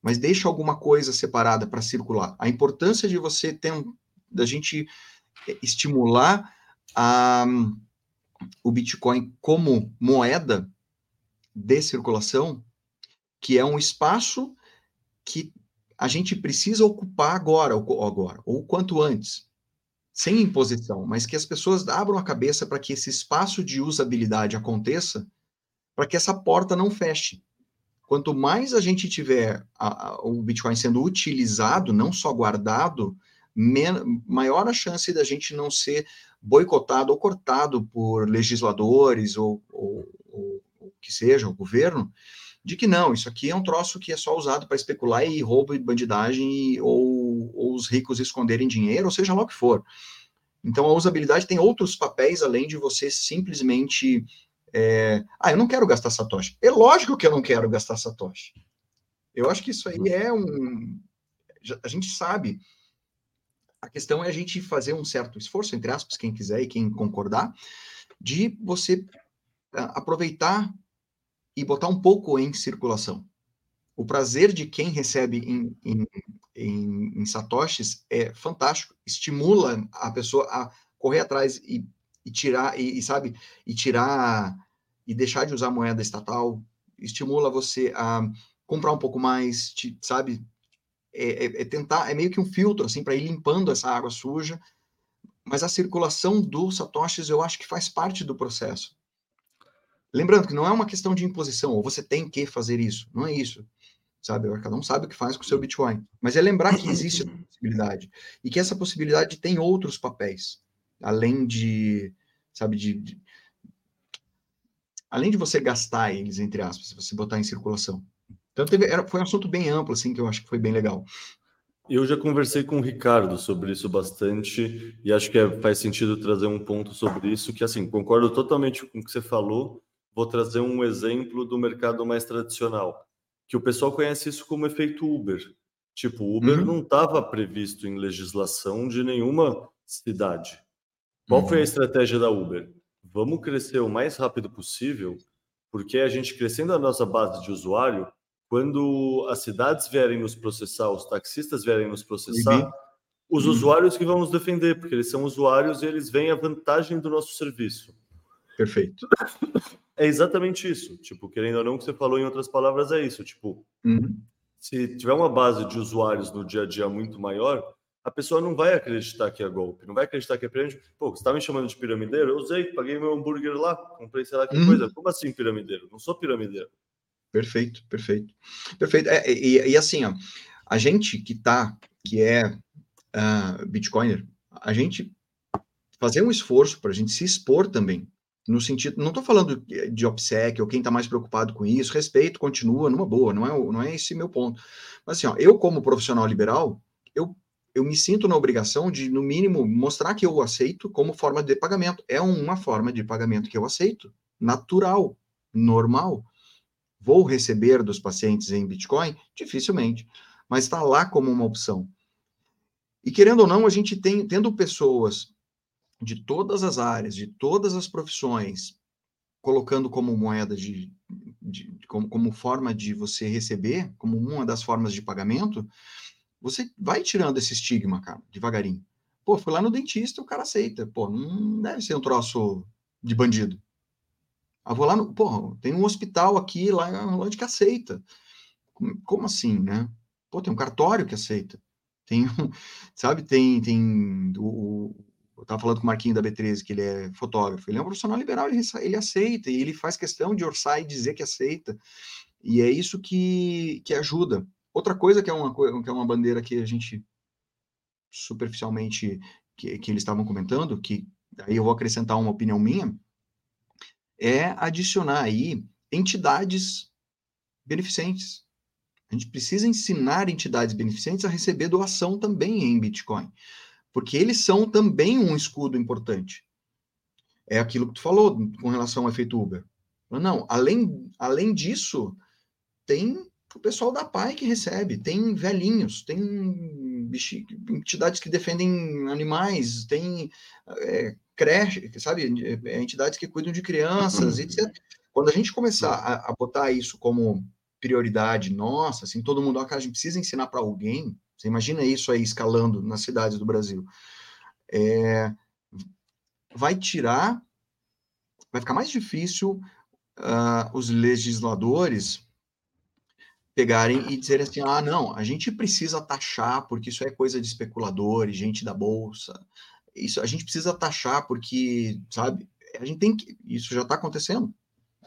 mas deixa alguma coisa separada para circular. A importância de você ter um, da gente estimular a, o Bitcoin como moeda de circulação, que é um espaço que a gente precisa ocupar agora, ou agora, ou quanto antes, sem imposição, mas que as pessoas abram a cabeça para que esse espaço de usabilidade aconteça, para que essa porta não feche. Quanto mais a gente tiver a, a, o Bitcoin sendo utilizado, não só guardado, maior a chance da gente não ser boicotado ou cortado por legisladores ou, ou, ou, ou que seja, o governo, de que não, isso aqui é um troço que é só usado para especular e roubo e bandidagem ou, ou os ricos esconderem dinheiro, ou seja lá o que for. Então a usabilidade tem outros papéis além de você simplesmente é, ah, eu não quero gastar Satoshi. É lógico que eu não quero gastar Satoshi. Eu acho que isso aí é um. A gente sabe. A questão é a gente fazer um certo esforço, entre aspas, quem quiser e quem concordar, de você ah, aproveitar e botar um pouco em circulação. O prazer de quem recebe em, em, em, em satoshis é fantástico, estimula a pessoa a correr atrás e e tirar e, e, sabe e tirar e deixar de usar moeda estatal estimula você a comprar um pouco mais te, sabe? É, é, é, tentar é meio que um filtro assim para ir limpando essa água suja. Mas a circulação dos satoshis eu acho que faz parte do processo. Lembrando que não é uma questão de imposição ou você tem que fazer isso não é isso sabe? Cada um sabe o que faz com o seu bitcoin. Mas é lembrar que existe essa possibilidade e que essa possibilidade tem outros papéis além de, sabe, de, de, além de você gastar eles, entre aspas, você botar em circulação. Então, teve, era, foi um assunto bem amplo, assim, que eu acho que foi bem legal. Eu já conversei com o Ricardo sobre isso bastante e acho que é, faz sentido trazer um ponto sobre isso, que, assim, concordo totalmente com o que você falou, vou trazer um exemplo do mercado mais tradicional, que o pessoal conhece isso como efeito Uber. Tipo, o Uber uhum. não estava previsto em legislação de nenhuma cidade. Qual uhum. foi a uhum. estratégia da Uber? Vamos crescer o mais rápido possível, porque a gente crescendo a nossa base de usuário, quando as cidades vierem nos processar, os taxistas vierem nos processar, uhum. os uhum. usuários que vão nos defender, porque eles são usuários e eles veem a vantagem do nosso serviço. Perfeito. É exatamente isso. Tipo, querendo ou não, o que você falou em outras palavras é isso. Tipo, uhum. se tiver uma base de usuários no dia a dia muito maior, a pessoa não vai acreditar que é golpe, não vai acreditar que é pirâmide. Pô, você está me chamando de piramideiro? Eu usei, paguei meu hambúrguer lá, comprei sei lá que hum. coisa. Como assim piramideiro? Não sou piramideiro. Perfeito, perfeito. Perfeito. É, e, e, assim, ó, a gente que tá, que é uh, Bitcoiner, a gente fazer um esforço para a gente se expor também. No sentido, não estou falando de OPSEC ou quem está mais preocupado com isso, respeito, continua numa boa, não é, não é esse meu ponto. Mas assim, ó, eu como profissional liberal, eu, eu me sinto na obrigação de, no mínimo, mostrar que eu aceito como forma de pagamento. É uma forma de pagamento que eu aceito, natural, normal. Vou receber dos pacientes em Bitcoin? Dificilmente, mas está lá como uma opção. E querendo ou não, a gente tem, tendo pessoas de todas as áreas, de todas as profissões, colocando como moeda de, de, como, como, forma de você receber, como uma das formas de pagamento, você vai tirando esse estigma, cara, devagarinho. Pô, foi lá no dentista, o cara aceita. Pô, não deve ser um troço de bandido. Ah, vou lá no. Pô, tem um hospital aqui lá onde que aceita. Como, assim, né? Pô, tem um cartório que aceita. Tem, sabe, tem, tem o, eu estava falando com o Marquinho da B13, que ele é fotógrafo, ele é um profissional liberal, ele, ele aceita, e ele faz questão de orçar e dizer que aceita, e é isso que, que ajuda. Outra coisa que é, uma, que é uma bandeira que a gente, superficialmente, que, que eles estavam comentando, que aí eu vou acrescentar uma opinião minha, é adicionar aí entidades beneficentes. A gente precisa ensinar entidades beneficentes a receber doação também em Bitcoin porque eles são também um escudo importante. É aquilo que tu falou com relação ao efeito Uber. Não, além, além disso, tem o pessoal da PAI que recebe, tem velhinhos, tem entidades que defendem animais, tem é, creche, sabe, é, entidades que cuidam de crianças, etc. Quando a gente começar a, a botar isso como prioridade nossa, assim, todo mundo, ó, a gente precisa ensinar para alguém, você imagina isso aí escalando nas cidades do Brasil. É, vai tirar, vai ficar mais difícil uh, os legisladores pegarem e dizerem assim: ah, não, a gente precisa taxar porque isso é coisa de especuladores, gente da bolsa. Isso a gente precisa taxar porque, sabe, a gente tem que. Isso já está acontecendo.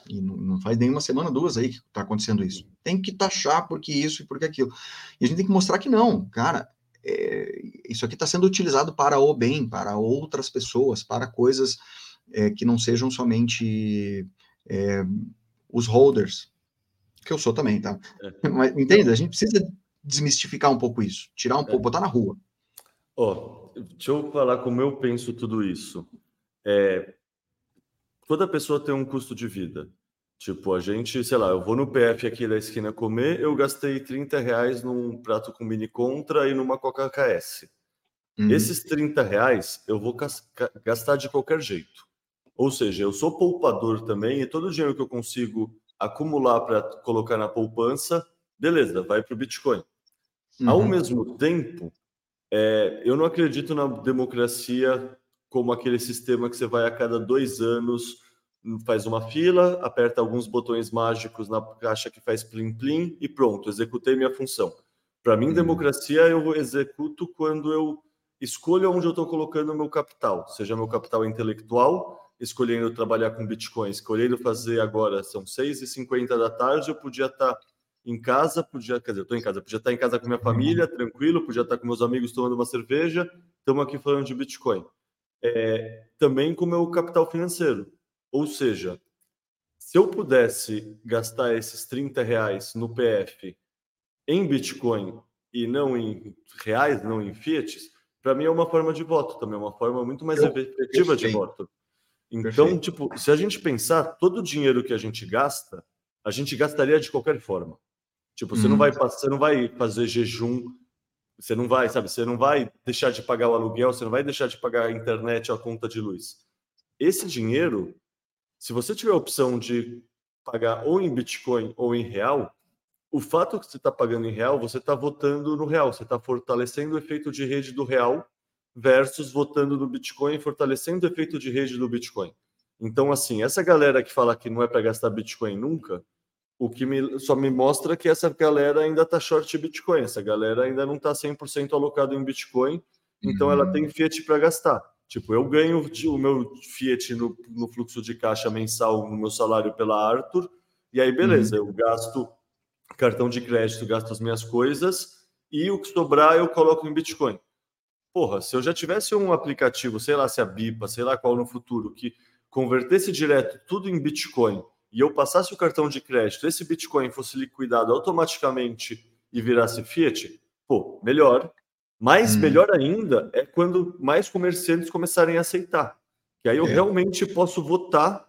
E não, faz nenhuma semana, duas aí que está acontecendo isso. Tem que taxar porque isso e porque aquilo. E a gente tem que mostrar que não, cara. É, isso aqui está sendo utilizado para o bem, para outras pessoas, para coisas é, que não sejam somente é, os holders, que eu sou também, tá? É. Mas, entende? A gente precisa desmistificar um pouco isso, tirar um pouco, botar na rua. Ó, oh, deixa eu falar como eu penso tudo isso. É, toda pessoa tem um custo de vida. Tipo, a gente, sei lá, eu vou no PF aqui da esquina comer, eu gastei 30 reais num prato com mini contra e numa Coca KS. Uhum. Esses 30 reais eu vou gastar de qualquer jeito. Ou seja, eu sou poupador também e todo o dinheiro que eu consigo acumular para colocar na poupança, beleza, vai para o Bitcoin. Uhum. Ao mesmo tempo, é, eu não acredito na democracia como aquele sistema que você vai a cada dois anos, faz uma fila, aperta alguns botões mágicos na caixa que faz plim plim e pronto, executei minha função. Para mim, uhum. democracia eu executo quando eu escolho onde eu estou colocando o meu capital, seja meu capital intelectual, escolhendo trabalhar com Bitcoin, escolhendo fazer agora, são 6h50 da tarde, eu podia estar tá em casa, podia, quer dizer, eu estou em casa, podia estar tá em casa com minha família, tranquilo, podia estar tá com meus amigos tomando uma cerveja, estamos aqui falando de Bitcoin é, também com o meu capital financeiro. Ou seja, se eu pudesse gastar esses 30 reais no PF em Bitcoin e não em reais, não em Fiat, para mim é uma forma de voto também, é uma forma muito mais eu, efetiva de voto. Então, Perfeito. tipo, se a gente pensar, todo o dinheiro que a gente gasta, a gente gastaria de qualquer forma. Tipo, você não uhum. vai você não vai fazer jejum você não vai, sabe? Você não vai deixar de pagar o aluguel, você não vai deixar de pagar a internet ou a conta de luz. Esse dinheiro, se você tiver a opção de pagar ou em Bitcoin ou em real, o fato que você está pagando em real, você está votando no real, você está fortalecendo o efeito de rede do real versus votando no Bitcoin, fortalecendo o efeito de rede do Bitcoin. Então, assim, essa galera que fala que não é para gastar Bitcoin nunca, o que me, só me mostra que essa galera ainda está short Bitcoin, essa galera ainda não está 100% alocado em Bitcoin, então uhum. ela tem Fiat para gastar. Tipo, eu ganho o meu Fiat no, no, fluxo de caixa mensal, no meu salário pela Arthur, e aí beleza, uhum. eu gasto cartão de crédito, gasto as minhas coisas, e o que sobrar eu coloco em Bitcoin. Porra, se eu já tivesse um aplicativo, sei lá se é a BIPA, sei lá qual no futuro, que convertesse direto tudo em Bitcoin e eu passasse o cartão de crédito, esse Bitcoin fosse liquidado automaticamente e virasse Fiat, pô, melhor. Mas hum. melhor ainda é quando mais comerciantes começarem a aceitar. Que aí eu é. realmente posso votar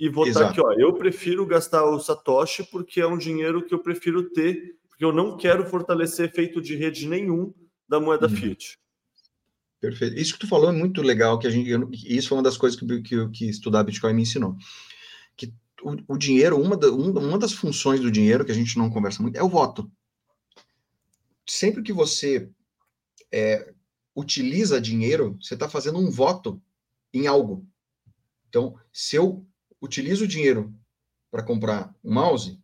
e votar Exato. aqui, ó, eu prefiro gastar o Satoshi porque é um dinheiro que eu prefiro ter, porque eu não quero fortalecer efeito de rede nenhum da moeda hum. Fiat. Perfeito. Isso que tu falou é muito legal, que a gente, eu, isso foi uma das coisas que, que, que estudar Bitcoin me ensinou. Que o, o dinheiro, uma, da, uma das funções do dinheiro que a gente não conversa muito é o voto. Sempre que você é, utiliza dinheiro, você está fazendo um voto em algo. Então, se eu utilizo o dinheiro para comprar um mouse,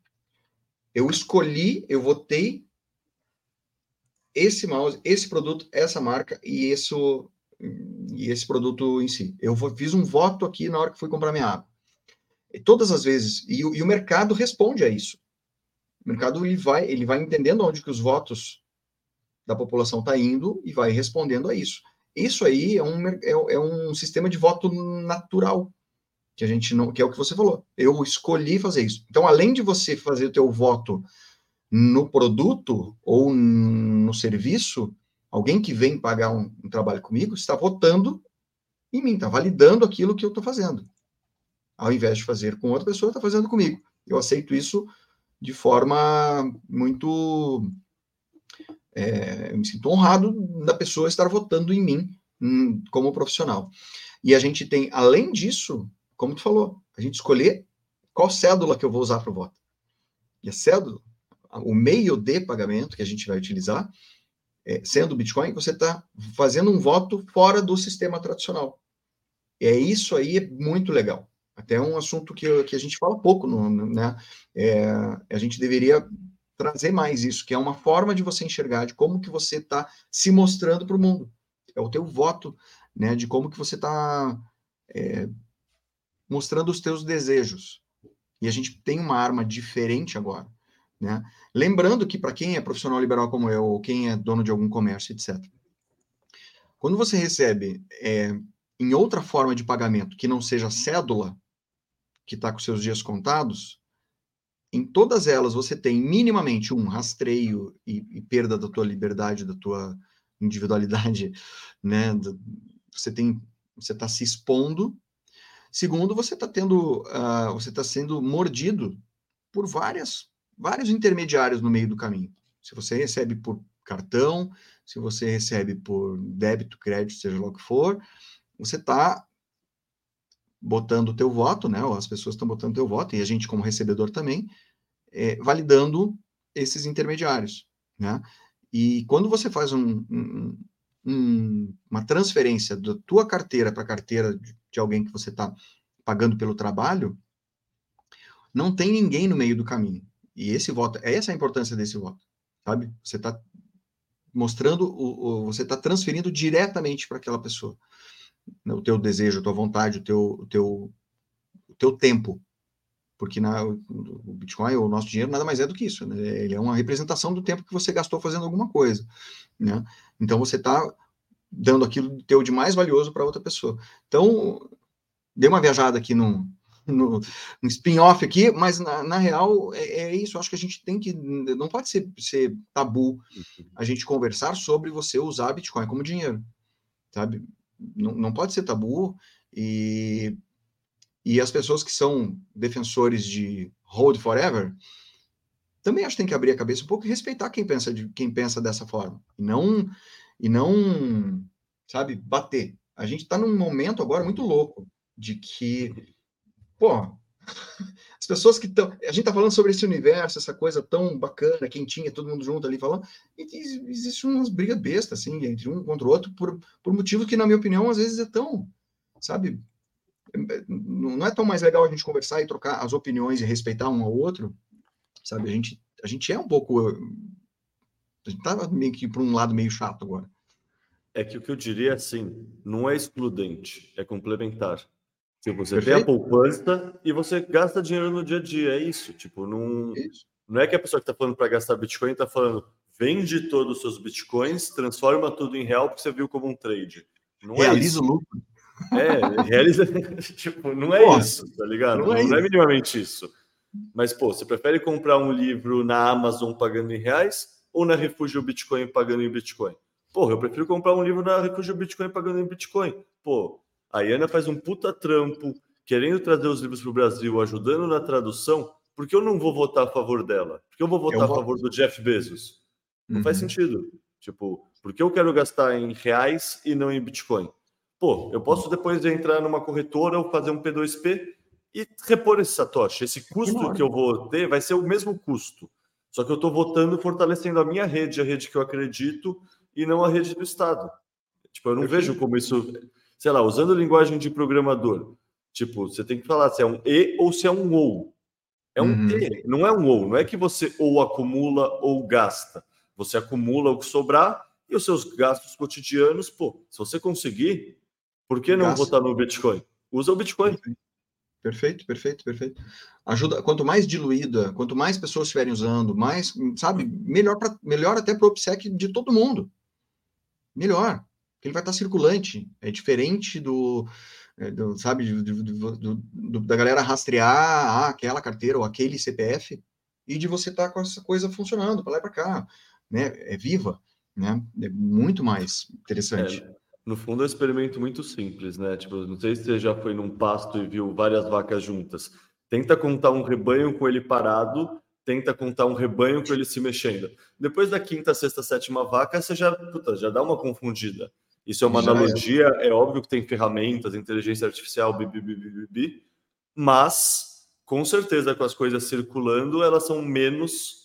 eu escolhi, eu votei esse mouse, esse produto, essa marca e esse, e esse produto em si. Eu fiz um voto aqui na hora que fui comprar minha água. E todas as vezes, e, e, o mercado responde a isso. O mercado ele vai, ele vai entendendo onde que os votos da população está indo e vai respondendo a isso. Isso aí é um, é, é um sistema de voto natural que a gente não, que é o que você falou. Eu escolhi fazer isso. Então, além de você fazer o teu voto no produto ou no serviço, alguém que vem pagar um, um trabalho comigo está votando em mim, está validando aquilo que eu estou fazendo. Ao invés de fazer com outra pessoa, está fazendo comigo. Eu aceito isso de forma muito. É, eu me sinto honrado da pessoa estar votando em mim hum, como profissional. E a gente tem, além disso, como tu falou, a gente escolher qual cédula que eu vou usar para o voto. E a cédula o meio de pagamento que a gente vai utilizar, é, sendo Bitcoin, você está fazendo um voto fora do sistema tradicional. É isso aí, é muito legal. Até um assunto que, que a gente fala pouco, no, né? É, a gente deveria trazer mais isso, que é uma forma de você enxergar de como que você está se mostrando para o mundo. É o teu voto, né? De como que você está é, mostrando os teus desejos. E a gente tem uma arma diferente agora. Né? Lembrando que para quem é profissional liberal como eu, ou quem é dono de algum comércio, etc., quando você recebe é, em outra forma de pagamento que não seja cédula, que está com seus dias contados, em todas elas você tem minimamente um rastreio e, e perda da tua liberdade, da tua individualidade, né? Você tem, você está se expondo. Segundo, você está tendo, uh, você está sendo mordido por várias vários intermediários no meio do caminho. Se você recebe por cartão, se você recebe por débito, crédito, seja lá o que for, você está botando o teu voto, né? As pessoas estão botando o teu voto, e a gente como recebedor também, é, validando esses intermediários, né? E quando você faz um, um, um, uma transferência da tua carteira para a carteira de, de alguém que você está pagando pelo trabalho, não tem ninguém no meio do caminho. E esse voto, é essa a importância desse voto, sabe? Você está mostrando, o, o você está transferindo diretamente para aquela pessoa né? o teu desejo, a tua vontade, o teu, o teu, o teu tempo. Porque na, o Bitcoin, o nosso dinheiro, nada mais é do que isso. Né? Ele é uma representação do tempo que você gastou fazendo alguma coisa. Né? Então, você está dando aquilo teu de mais valioso para outra pessoa. Então, dê uma viajada aqui no, no, no spin-off aqui, mas na, na real é, é, isso. Acho que a gente tem que. Não pode ser, ser tabu a gente conversar sobre você usar Bitcoin como dinheiro, sabe? Não, não pode ser tabu. E, e as pessoas que são defensores de hold forever também acho que tem que abrir a cabeça um pouco e respeitar quem pensa, de, quem pensa dessa forma. E não, e não, sabe, bater. A gente está num momento agora muito louco de que pô, as pessoas que estão. A gente tá falando sobre esse universo, essa coisa tão bacana, quentinha, todo mundo junto ali falando, e existe umas brigas bestas, assim, entre um contra o outro, por, por motivos que, na minha opinião, às vezes é tão, sabe, não é tão mais legal a gente conversar e trocar as opiniões e respeitar um ao outro, sabe? A gente, a gente é um pouco. A gente tá meio que para um lado meio chato agora. É que o que eu diria é assim, não é excludente, é complementar. Tipo, você Perfeito. tem a poupança e você gasta dinheiro no dia a dia, é isso. Tipo, não, isso. não é que a pessoa que está falando para gastar Bitcoin está falando, vende todos os seus bitcoins, transforma tudo em real porque você viu como um trade. Não é Realiza é o lucro. É, realiza. tipo, não é isso, tá ligado? Não, é não é, é minimamente isso. Mas, pô, você prefere comprar um livro na Amazon pagando em reais ou na Refúgio Bitcoin pagando em Bitcoin? Porra, eu prefiro comprar um livro na Refúgio Bitcoin pagando em Bitcoin. Pô, a Ana faz um puta trampo querendo trazer os livros para o Brasil, ajudando na tradução, porque eu não vou votar a favor dela? Porque eu vou votar eu a favor do Jeff Bezos? Não uhum. faz sentido. Tipo, porque eu quero gastar em reais e não em Bitcoin? Pô, eu posso depois entrar numa corretora ou fazer um P2P e repor esse Satoshi. Esse custo que eu vou ter vai ser o mesmo custo. Só que eu estou votando fortalecendo a minha rede, a rede que eu acredito, e não a rede do Estado. Tipo, eu não vejo como isso, sei lá, usando linguagem de programador. Tipo, você tem que falar se é um E ou se é um OU. É um uhum. E, não é um OU. Não é que você ou acumula ou gasta. Você acumula o que sobrar e os seus gastos cotidianos, pô, se você conseguir, por que não votar no Bitcoin? Usa o Bitcoin. Perfeito, perfeito, perfeito. Ajuda, quanto mais diluída, quanto mais pessoas estiverem usando, mais, sabe, melhor, pra, melhor até para o OPSEC de todo mundo. Melhor. Ele vai estar circulante. É diferente do, é, do sabe, do, do, da galera rastrear ah, aquela carteira ou aquele CPF e de você estar com essa coisa funcionando para lá e para cá, né? É viva, né? É muito mais interessante. É no fundo, é um experimento muito simples, né? Tipo, não sei se você já foi num pasto e viu várias vacas juntas. Tenta contar um rebanho com ele parado, tenta contar um rebanho com ele se mexendo. Depois da quinta, sexta, sétima vaca, você já, puta, já dá uma confundida. Isso é uma já analogia, é. é. óbvio que tem ferramentas, inteligência artificial, bibi, bibi, bibi, mas com certeza com as coisas circulando, elas são menos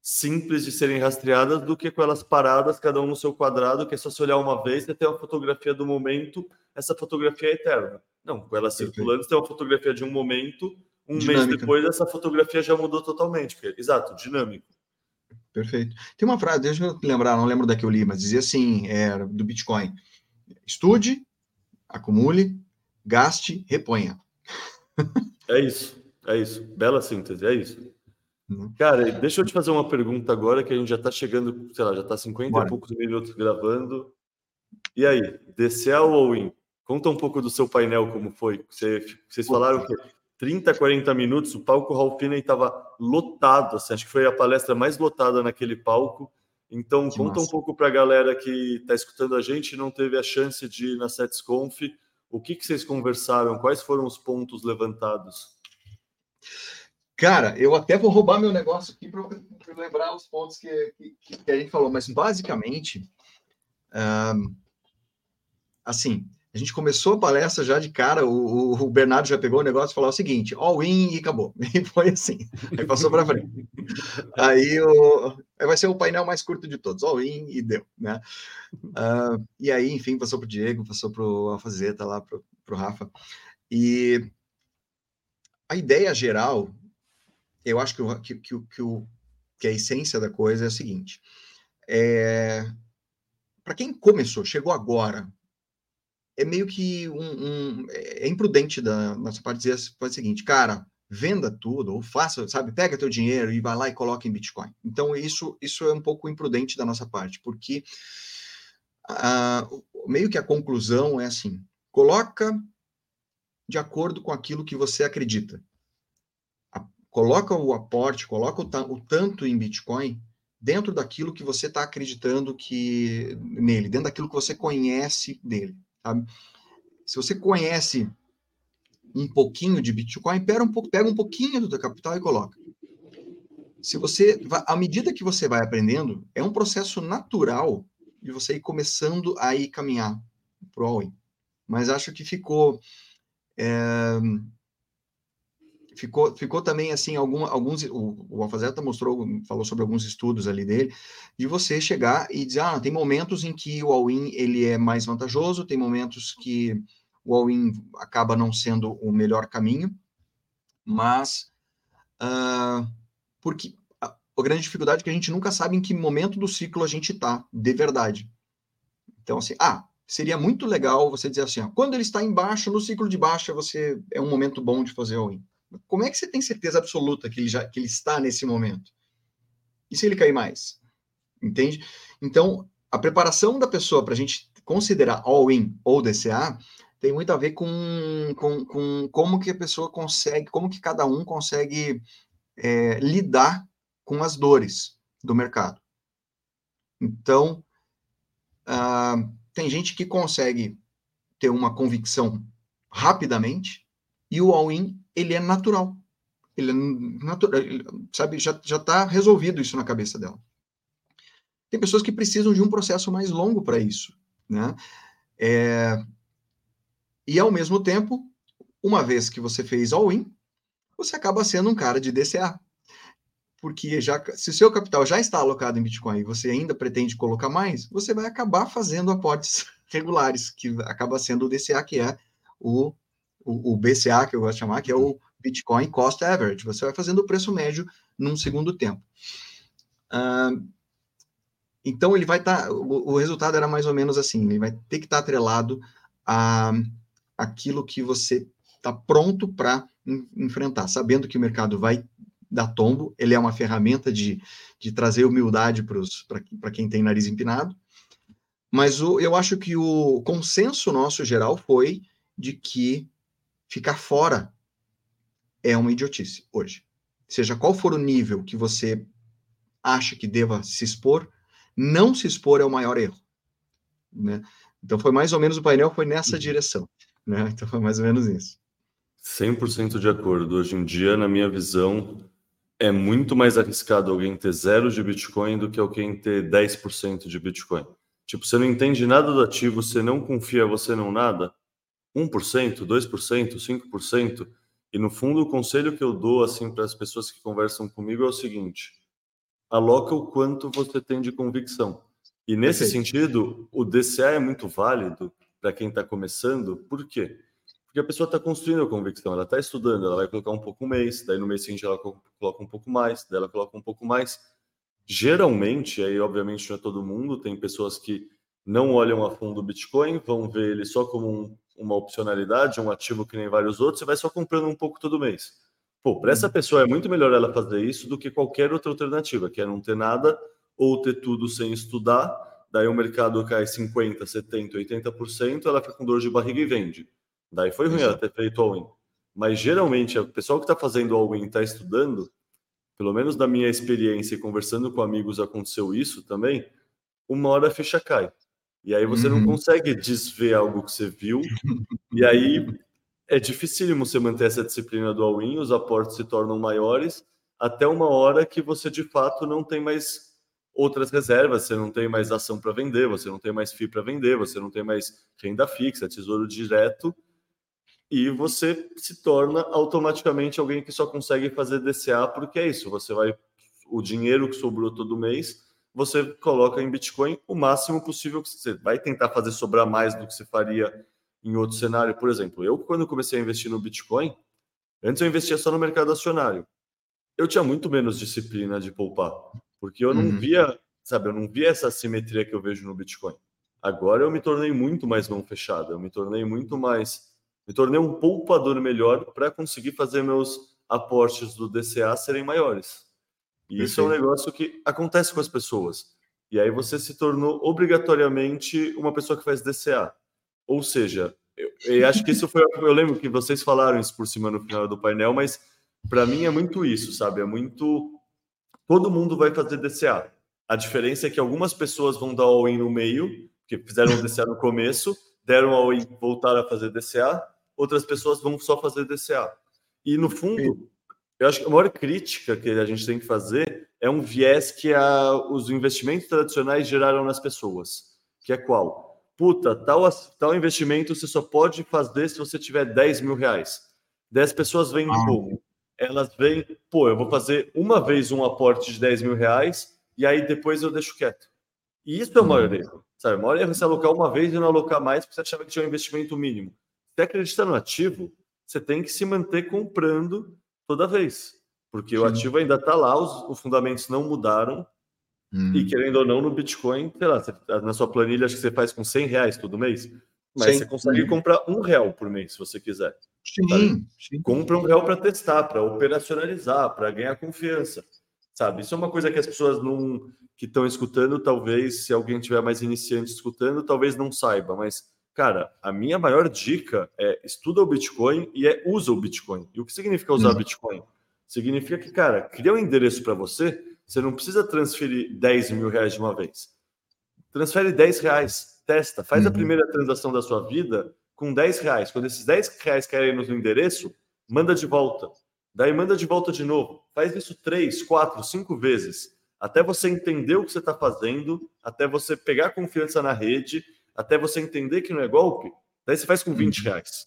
simples de serem rastreadas do que com elas paradas, cada um no seu quadrado, que é só se olhar uma vez e ter uma fotografia do momento, essa fotografia é eterna. Não, com elas circulando, você tem uma fotografia de um momento, um Dinâmica. mês depois essa fotografia já mudou totalmente. Porque, exato, dinâmico. Perfeito. Tem uma frase, deixa eu lembrar, não lembro da que eu li, mas dizia assim, é, do Bitcoin. Estude, acumule, gaste, reponha. É isso, é isso. Bela síntese, é isso. Uhum. Cara, deixa eu te fazer uma pergunta agora, que a gente já está chegando, sei lá, já está 50 Bora. e poucos minutos gravando. E aí, DCA ou all-in? Conta um pouco do seu painel, como foi. Você, vocês falaram que 30, 40 minutos, o palco Ralph Finney estava lotado, assim, acho que foi a palestra mais lotada naquele palco. Então, que conta massa. um pouco para a galera que está escutando a gente e não teve a chance de ir na SetsConf, o que, que vocês conversaram, quais foram os pontos levantados? Cara, eu até vou roubar meu negócio aqui para lembrar os pontos que, que, que, a gente falou, mas basicamente, um, assim, a gente começou a palestra já de cara, o, o Bernardo já pegou o negócio e falou o seguinte, all in e acabou. E foi assim, aí passou para frente. Aí, o, vai ser o painel mais curto de todos, all in e deu, né? Uh, e aí, enfim, passou para o Diego, passou para o Alfazeta lá, para o Rafa. E a ideia geral eu acho que, o, que, que, que, o, que a essência da coisa é a seguinte: é, para quem começou, chegou agora, é meio que um, um é imprudente da nossa parte dizer o seguinte, cara, venda tudo ou faça, sabe, pega teu dinheiro e vai lá e coloca em Bitcoin. Então isso isso é um pouco imprudente da nossa parte, porque meio que a conclusão é assim, coloca de acordo com aquilo que você acredita coloca o aporte, coloca o, o tanto em Bitcoin dentro daquilo que você está acreditando que nele, dentro daquilo que você conhece dele, sabe? Se você conhece um pouquinho de Bitcoin, pega um, pouco, pega um pouquinho do teu capital e coloca. Se você, à medida que você vai aprendendo, é um processo natural de você ir começando a ir caminhar para o all-in. Mas acho que ficou é, ficou, ficou também assim, algum, alguns, o, o Alfazeta mostrou, falou sobre alguns estudos ali dele, de você chegar e dizer, ah, tem momentos em que o all-in ele é mais vantajoso, tem momentos que o all-in acaba não sendo o melhor caminho, mas uh, porque a, a, grande dificuldade é que a gente nunca sabe em que momento do ciclo a gente está, de verdade. Então, assim, ah, seria muito legal você dizer assim, ó, quando ele está embaixo, no ciclo de baixa, você é um momento bom de fazer all-in. Como é que você tem certeza absoluta que ele, já, que ele está nesse momento? E se ele cair mais? entende? Então, a preparação da pessoa para a gente considerar all-in ou DCA tem muito a ver com, com, com, como que a pessoa consegue, como que cada um consegue é, lidar com as dores do mercado. Então, uh, tem gente que consegue ter uma convicção rapidamente e o all-in, ele é natural. Ele é natural, sabe, já está resolvido isso na cabeça dela. Tem pessoas que precisam de um processo mais longo para isso, né? É, e ao mesmo tempo, uma vez que você fez all-in, você acaba sendo um cara de DCA. Porque já, se o seu capital já está alocado em Bitcoin e você ainda pretende colocar mais, você vai acabar fazendo aportes regulares, que acaba sendo o DCA, que é o, o, BCA, que eu gosto de chamar, que é o Bitcoin Cost Average. Você vai fazendo o preço médio num segundo tempo. Uh, então, ele vai estar. Tá, o, o, resultado era mais ou menos assim: ele vai ter que estar tá atrelado a aquilo que você está pronto para enfrentar, sabendo que o mercado vai dar tombo, ele é uma ferramenta de, de trazer humildade para quem tem nariz empinado, mas o, eu acho que o consenso nosso geral foi de que ficar fora é uma idiotice hoje. Seja qual for o nível que você acha que deva se expor, não se expor é o maior erro. Né? Então foi mais ou menos o painel foi nessa uhum. direção. Né? Então foi mais ou menos isso. 100% de acordo. Hoje em dia, na minha visão, é muito mais arriscado alguém ter zero de Bitcoin do que alguém ter 10% de Bitcoin. Tipo, você não entende nada do ativo, você não confia, você não nada. 1%, 2%, 5%. E no fundo, o conselho que eu dou assim para as pessoas que conversam comigo é o seguinte: aloca o quanto você tem de convicção. E nesse Perfeito. sentido, o DCA é muito válido para quem está começando, por quê? Porque a pessoa está construindo a convicção, ela está estudando, ela vai colocar um pouco um mês, daí no mês seguinte ela coloca um pouco mais, daí ela coloca um pouco mais. Geralmente, aí obviamente não é todo mundo, tem pessoas que não olham a fundo o Bitcoin, vão ver ele só como um, uma opcionalidade, um ativo que nem vários outros, e vai só comprando um pouco todo mês. Pô, para essa uhum. pessoa é muito melhor ela fazer isso do que qualquer outra alternativa, que é não ter nada ou ter tudo sem estudar daí o mercado cai 50%, 70%, 80%, ela fica com dor de barriga e vende. Daí foi ruim ela ter feito all-in. Mas geralmente, o pessoal que está fazendo all-in está estudando, pelo menos da minha experiência e conversando com amigos aconteceu isso também, uma hora a ficha cai. E aí você uhum. não consegue desver algo que você viu, e aí é dificílimo você manter essa disciplina do all-in, os aportes se tornam maiores, até uma hora que você de fato não tem mais outras reservas, você não tem mais ação para vender, você não tem mais FII para vender, você não tem mais renda fixa, tesouro direto, e você se torna automaticamente alguém que só consegue fazer DCA porque é isso, você vai o dinheiro que sobrou todo mês, você coloca em Bitcoin o máximo possível que você vai tentar fazer sobrar mais do que você faria em outro cenário, por exemplo. Eu quando comecei a investir no Bitcoin, antes eu investia só no mercado acionário. Eu tinha muito menos disciplina de poupar. Porque eu não uhum. via, sabe, eu não via essa simetria que eu vejo no Bitcoin. Agora eu me tornei muito mais mão fechada, eu me tornei muito mais, me tornei um poupador melhor para conseguir fazer meus aportes do DCA serem maiores. E Perfeito. isso é um negócio que acontece com as pessoas. E aí você se tornou obrigatoriamente uma pessoa que faz DCA. Ou seja, eu, eu acho que isso foi. Eu lembro que vocês falaram isso por cima no final do painel, mas para mim é muito isso, sabe? É muito todo mundo vai fazer DCA. A diferença é que algumas pessoas vão dar all-in no meio, que fizeram DCA no começo, deram all-in, voltaram a fazer DCA, outras pessoas vão só fazer DCA. E no fundo, eu acho que a maior crítica que a gente tem que fazer é um viés que a, os investimentos tradicionais geraram nas pessoas, que é qual? Puta, tal, tal investimento você só pode fazer se você tiver 10 mil reais. 10 pessoas vêm ah. como? elas vêm, pô, eu vou fazer uma vez um aporte de 10 mil reais e aí depois eu deixo quieto. E isso é o maior uhum. erro. Sabe? O maior erro é você alocar uma vez e não alocar mais porque você achava que tinha um investimento mínimo. Se acredita no ativo, você tem que se manter comprando toda vez. Porque Sim. o ativo ainda está lá, os, os, fundamentos não mudaram. Hum. E querendo ou não, no Bitcoin, sei lá, na sua planilha, acho que você faz com 100 reais todo mês. Mas Sim. você consegue comprar um real por mês, se você quiser. Sim, sim. Compra um real para testar, para operacionalizar, para ganhar confiança. sabe? Isso é uma coisa que as pessoas não que estão escutando, talvez se alguém tiver mais iniciante escutando, talvez não saiba, mas cara, a minha maior dica é estuda o Bitcoin e é usa o Bitcoin. E o que significa usar uhum. Bitcoin? Significa que, cara, cria um endereço para você, você não precisa transferir 10 mil reais de uma vez. Transfere 10 reais, testa, faz uhum. a primeira transação da sua vida com 10 reais. Quando esses 10 reais caírem no endereço, manda de volta. Daí manda de volta de novo. Faz isso três, quatro, cinco vezes. Até você entender o que você está fazendo, até você pegar confiança na rede, até você entender que não é golpe. Daí você faz com 20 uhum. reais.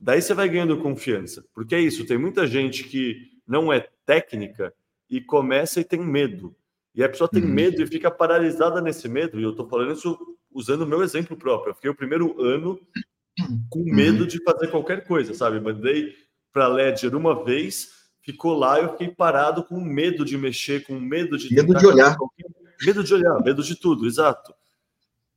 Daí você vai ganhando confiança. Porque é isso, tem muita gente que não é técnica e começa e tem medo. E a pessoa tem uhum. medo e fica paralisada nesse medo. E eu estou falando isso usando o meu exemplo próprio. Eu fiquei o primeiro ano com medo uhum. de fazer qualquer coisa, sabe? Mandei para Ledger uma vez, ficou lá, eu fiquei parado com medo de mexer, com medo de medo de olhar, medo de olhar, medo de tudo, exato.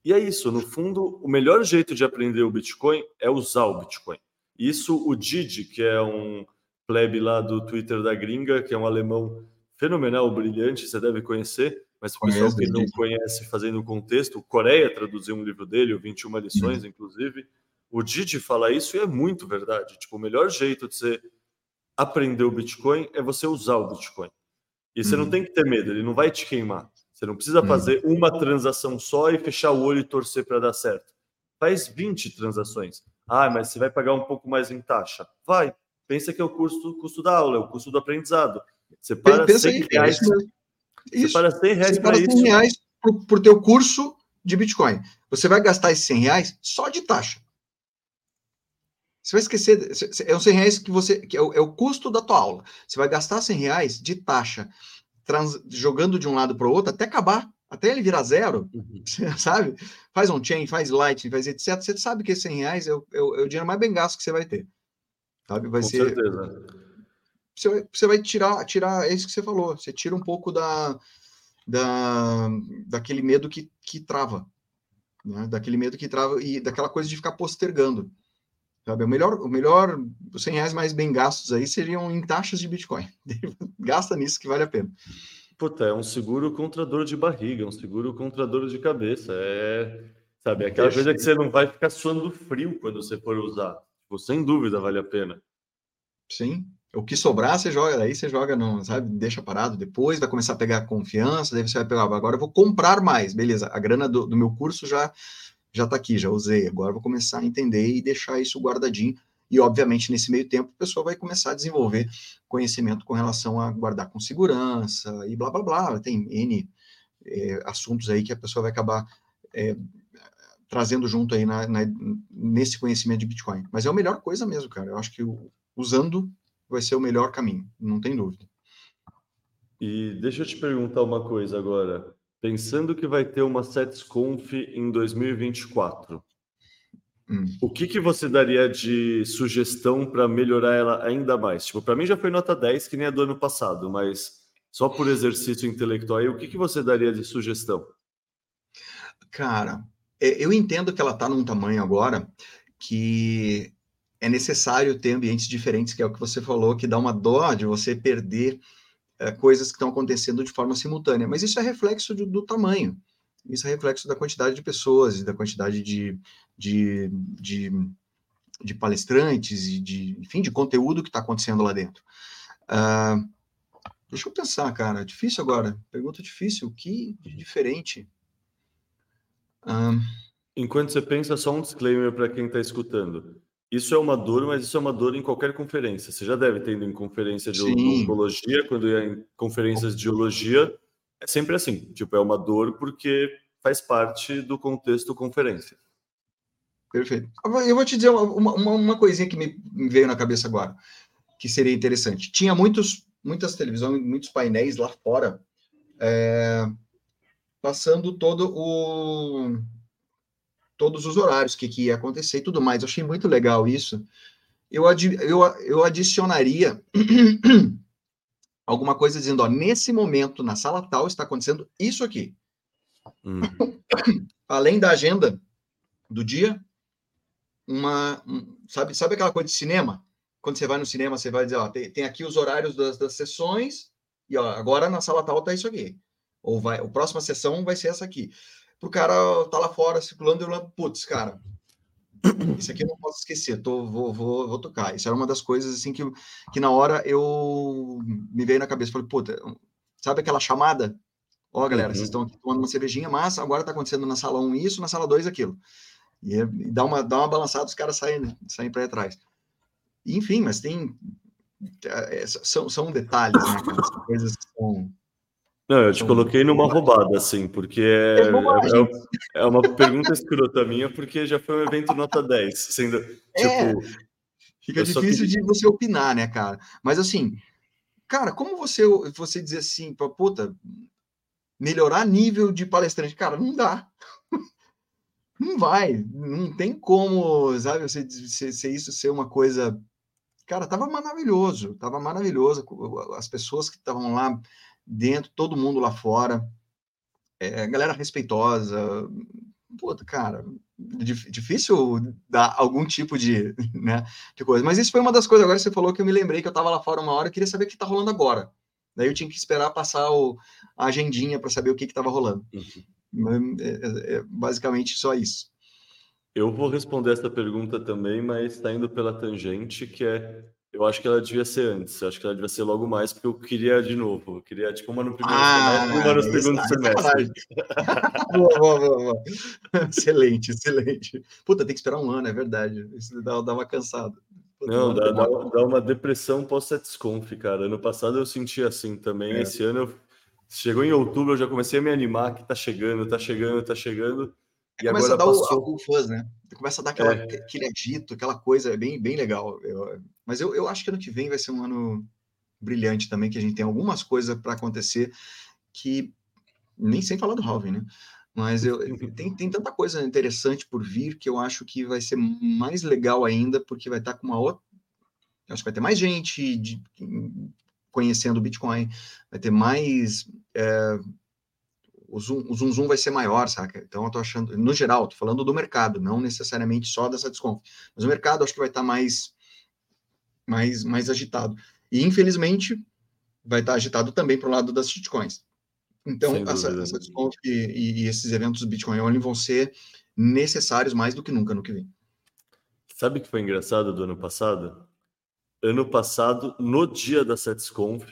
E é isso, no fundo, o melhor jeito de aprender o Bitcoin é usar o Bitcoin. Isso o Didi, que é um plebe lá do Twitter da gringa, que é um alemão fenomenal, brilhante, você deve conhecer, mas o pessoal que não conhece, fazendo o contexto, o Coreia traduziu um livro dele, o 21 lições, uhum. inclusive, o Didi fala isso e é muito verdade. Tipo, o melhor jeito de você aprender o Bitcoin é você usar o Bitcoin. E você uhum. não tem que ter medo, ele não vai te queimar. Você não precisa uhum. fazer uma transação só e fechar o olho e torcer para dar certo. Faz 20 transações. Ah, mas você vai pagar um pouco mais em taxa. Vai. Pensa que é o custo, custo da aula, é o custo do aprendizado. Você para Pensa 100 aí, reais. Isso. Você para 100 reais para isso. 100 reais para o teu curso de Bitcoin. Você vai gastar esses 100 reais só de taxa. Você vai esquecer, é os 100 reais que você, que é o, é o, custo da tua aula. Você vai gastar 100 reais de taxa, trans, jogando de um lado para o outro até acabar, até ele virar zero, uhum. sabe? Faz on-chain, faz Lightning, faz etc. Você sabe que esses 100 reais é o, é o, é o dinheiro mais bem gasto que você vai ter. Sabe? Vai Com ser, certeza. Você vai, você vai tirar, tirar, é isso que você falou, você tira um pouco da, da, daquele medo que, que trava, né? daquele medo que trava e daquela coisa de ficar postergando. Sabe? O melhor, o melhor, os 100 reais mais bem gastos aí seriam em taxas de Bitcoin. Gasta nisso que vale a pena. Puta, é um seguro contra dor de barriga, um seguro contra dor de cabeça. É, sabe, aquela coisa que você não vai ficar suando frio quando você for usar. Tipo, sem dúvida vale a pena. Sim. O que sobrar, você joga, daí você joga, não, sabe? Deixa parado depois, vai começar a pegar confiança, daí você vai pegar, agora eu vou comprar mais, beleza. A grana do, do meu curso já já está aqui, já usei, agora vou começar a entender e deixar isso guardadinho. E, obviamente, nesse meio tempo, a pessoa vai começar a desenvolver conhecimento com relação a guardar com segurança e blá, blá, blá. Tem N é, assuntos aí que a pessoa vai acabar é, trazendo junto aí na, na, nesse conhecimento de Bitcoin. Mas é a melhor coisa mesmo, cara. Eu acho que usando vai ser o melhor caminho, não tem dúvida. E deixa eu te perguntar uma coisa agora. Pensando que vai ter uma SetsConf em 2024, hum. o que, que você daria de sugestão para melhorar ela ainda mais? Tipo, para mim já foi nota 10, que nem a do ano passado, mas só por exercício intelectual, aí, o que, que você daria de sugestão? Cara, eu entendo que ela está num tamanho agora que é necessário ter ambientes diferentes, que é o que você falou, que dá uma dó de você perder é, coisas que estão acontecendo de forma simultânea. Mas isso é reflexo de, do tamanho, isso é reflexo da quantidade de pessoas e da quantidade de, de, de, de palestrantes e de, enfim, de conteúdo que está acontecendo lá dentro. Uh, deixa eu pensar, cara, difícil agora, pergunta difícil, o que de diferente? Uh, Enquanto você pensa, só um disclaimer para quem está escutando. Isso é uma dor, mas isso é uma dor em qualquer conferência. Você já deve ter ido em conferência de Sim. oncologia, quando é em conferências de geologia, é sempre assim. Tipo, é uma dor porque faz parte do contexto conferência. Perfeito. Eu vou te dizer uma, uma, uma coisinha que me veio na cabeça agora, que seria interessante. Tinha muitos, muitas televisões, muitos painéis lá fora, é, passando todo o todos os horários, o que, que ia acontecer e tudo mais. Eu achei muito legal isso. Eu, eu, eu adicionaria alguma coisa dizendo, ó, nesse momento, na sala tal, está acontecendo isso aqui. Hum. Além da agenda do dia, uma, um, sabe, sabe aquela coisa de cinema? Quando você vai no cinema, você vai dizer, ó, tem, tem aqui os horários das, das sessões E ó, agora na sala tal tá isso aqui. Ou vai, a próxima sessão vai ser essa aqui. Pro cara tá lá fora circulando e eu putz, cara, isso aqui eu não posso esquecer, tô, vou, vou, vou tocar. Isso era uma das coisas assim que, que na hora eu me veio na cabeça. Falei, puta, sabe aquela chamada? Ó, oh, galera, uhum. vocês estão aqui tomando uma cervejinha, mas agora tá acontecendo na sala 1 isso, na sala 2 aquilo. E, e dá, uma, dá uma balançada, os caras saem, saem para trás. Enfim, mas tem. É, são, são detalhes, né, cara? coisas que são não, eu te coloquei numa roubada, assim, porque é, é, é, é, uma pergunta escrota minha, porque já foi um evento nota 10, sendo, é, tipo... Fica difícil de você opinar, né, cara? Mas, assim, cara, como você, você dizer assim, puta, melhorar nível de palestrante? Cara, não dá. Não vai, não tem como, sabe, você, você, você isso ser uma coisa... Cara, tava maravilhoso, tava maravilhoso, as pessoas que estavam lá dentro, todo mundo lá fora, é, galera respeitosa. Puta, cara, difícil dar algum tipo de, né, de coisa. Mas isso foi uma das coisas. Agora você falou que eu me lembrei que eu estava lá fora uma hora e queria saber o que está rolando agora. Daí eu tinha que esperar passar o, a agendinha para saber o que estava rolando. Uhum. É, é, é basicamente só isso. Eu vou responder essa pergunta também, mas está indo pela tangente, que é eu acho que ela devia ser antes, eu acho que ela devia ser logo mais, porque eu queria de novo. Eu queria, tipo, uma no primeiro ah, semestre uma no segundo semestre. boa, boa, boa, boa. Excelente, excelente. Puta, tem que esperar um ano, é verdade. Isso dá, dá uma cansada. Puta, Não, dá, dá, dá, uma depressão pós-Setsconf, cara. Ano passado eu senti assim também. É. Esse ano, eu... chegou em outubro, eu já comecei a me animar que tá chegando, tá chegando, tá chegando. E começa a dar passou... o, fuzz, né? Começa a dar aquela, é. aquele agito, aquela coisa bem, bem legal. Eu, mas eu, eu acho que ano que vem vai ser um ano brilhante também, que a gente tem algumas coisas para acontecer que nem sem falar do Halvin, né? Mas eu, tem, tem tanta coisa interessante por vir que eu acho que vai ser mais legal ainda, porque vai estar tá com uma outra. Acho que vai ter mais gente de, conhecendo o Bitcoin, vai ter mais. É, o zoom, o zoom, zoom vai ser maior, saca? Então eu tô achando, no geral, tô falando do mercado, não necessariamente só dessa desconto. Mas o mercado acho que vai estar tá mais, mais, mais agitado. E infelizmente vai estar tá agitado também para o lado das shitcoins. Então, essa, essa desconto e, e, esses eventos do Bitcoin Only vão ser necessários mais do que nunca no que vem. Sabe o que foi engraçado do ano passado? Ano passado, no dia da SetsConf,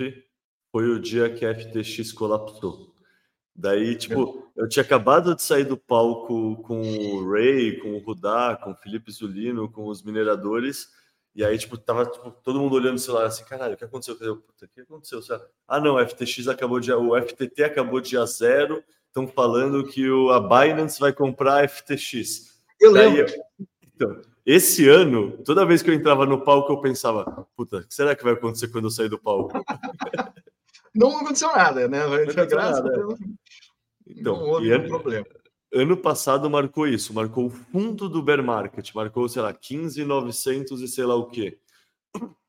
foi o dia que a FTX colapsou. Daí, tipo, eu tinha acabado de sair do palco com o Ray, com o Rudá, com o Felipe Zulino, com os mineradores, e aí, tipo, tava tipo, todo mundo olhando o celular assim, caralho, o que aconteceu? Eu, Puta, o que aconteceu? Ah, não, o FTX acabou de. O FTT acabou de a zero, estão falando que o, a Binance vai comprar a FTX. Eu Daí, lembro. então, esse ano, toda vez que eu entrava no palco, eu pensava, puta, o que será que vai acontecer quando eu sair do palco? não aconteceu nada, né? Aconteceu nada. Então, não houve ano, problema. Ano passado marcou isso, marcou o fundo do bear market, marcou, sei lá, 15,900 e sei lá o quê.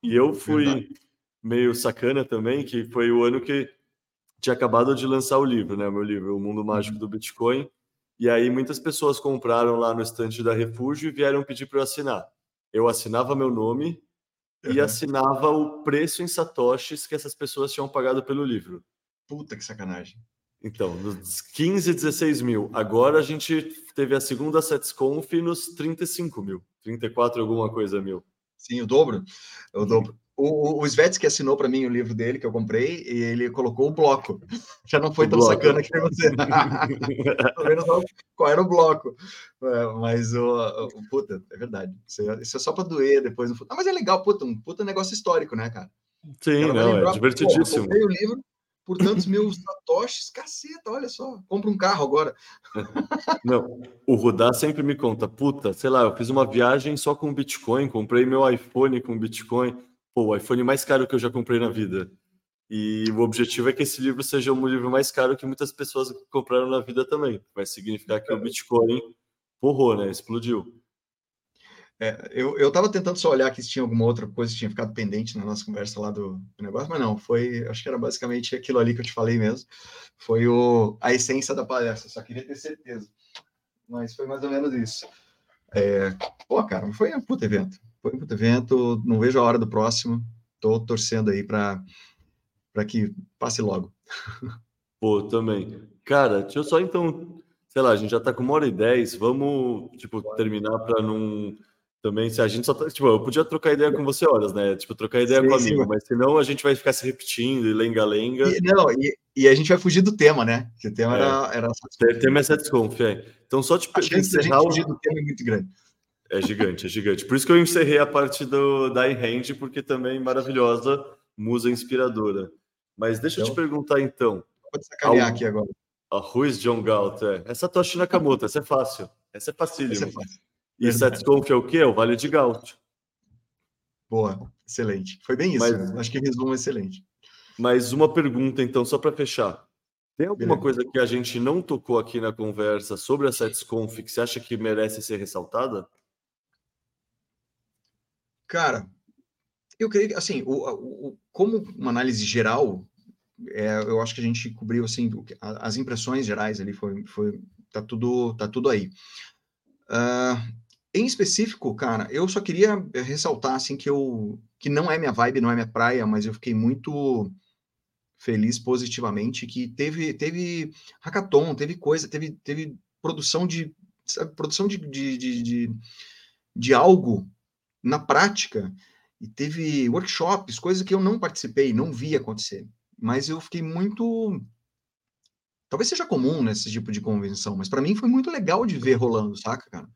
E eu fui Verdade. meio sacana também, que foi o ano que tinha acabado de lançar o livro, né? Meu livro, O Mundo Mágico uhum. do Bitcoin. E aí muitas pessoas compraram lá no estante da Refúgio e vieram pedir para eu assinar. Eu assinava meu nome uhum. e assinava o preço em satoshis que essas pessoas tinham pagado pelo livro. Puta que sacanagem. Então, nos 15, 16 mil. Agora a gente teve a segunda SetsConf nos 35 mil. 34 alguma coisa mil. Sim, o dobro. O dobro. O, o, Svets que assinou para mim o livro dele que eu comprei e ele colocou o bloco. Já não foi o tão bloco. sacana que você. Pelo menos qual era o bloco. É, mas o, o, puta, é verdade. Isso é, só para doer depois. Ah, mas é legal, puta, um puta negócio histórico, né, cara? Sim, não, é lembrar, é divertidíssimo. Pô, eu comprei o livro, por tantos mil satoshis, caceta, olha só, compra um carro agora. Não, o Rudá sempre me conta, puta, sei lá, eu fiz uma viagem só com Bitcoin, comprei meu iPhone com Bitcoin, pô, o iPhone mais caro que eu já comprei na vida. E o objetivo é que esse livro seja um livro mais caro que muitas pessoas compraram na vida também. Vai significar que o Bitcoin porrou, né? Explodiu. É, eu, eu tava tentando só olhar aqui se tinha alguma outra coisa que tinha ficado pendente na nossa conversa lá do, do, negócio, mas não, foi, acho que era basicamente aquilo ali que eu te falei mesmo, foi o, a essência da palestra, só queria ter certeza, mas foi mais ou menos isso. É, pô, cara, foi um puto evento, foi puto evento, não vejo a hora do próximo, tô torcendo aí para que passe logo. Pô, também. Cara, deixa eu só então, sei lá, a gente já tá com uma hora e dez, vamos, tipo, terminar para não também, se a gente só tá, tipo, eu podia trocar ideia com você horas, né? Tipo, trocar ideia sim, com amigo, sim. mas senão a gente vai ficar se repetindo e lenga-lenga. Não, e, e, a gente vai fugir do tema, né? Que o tema é. era, era. O tema é Setsconf, é. Então, só tipo, a chance encerrar... a gente fugir do tema é muito grande. É gigante, é gigante. Por isso que eu encerrei a parte do, da iHand, porque também maravilhosa, musa inspiradora. Mas deixa então, eu te então, perguntar então. Pode sacanear ao... aqui agora. A Ruiz John Galt, é. Essa Toshi Nakamoto, essa é fácil. Essa é facílima. Essa é fácil. E Setsconf é o quê? É o Vale de Galt. Boa, excelente. Foi bem isso, mas, né? Acho que resumo excelente. Mas uma pergunta, então, só para fechar. Tem alguma Beleza. coisa que a gente não tocou aqui na conversa sobre a Setsconf que você acha que merece ser ressaltada? Cara, eu creio que, assim, o, o, como uma análise geral, é, eu acho que a gente cobriu, assim, as impressões gerais ali, foi, foi tá, tudo, tá tudo aí. Uh, em específico, cara, eu só queria ressaltar assim que eu que não é minha vibe, não é minha praia, mas eu fiquei muito feliz positivamente que teve teve hackathon, teve coisa, teve teve produção de sabe, produção de, de, de, de, de algo na prática e teve workshops, coisas que eu não participei, não vi acontecer, mas eu fiquei muito talvez seja comum nesse tipo de convenção, mas para mim foi muito legal de ver rolando, saca, cara?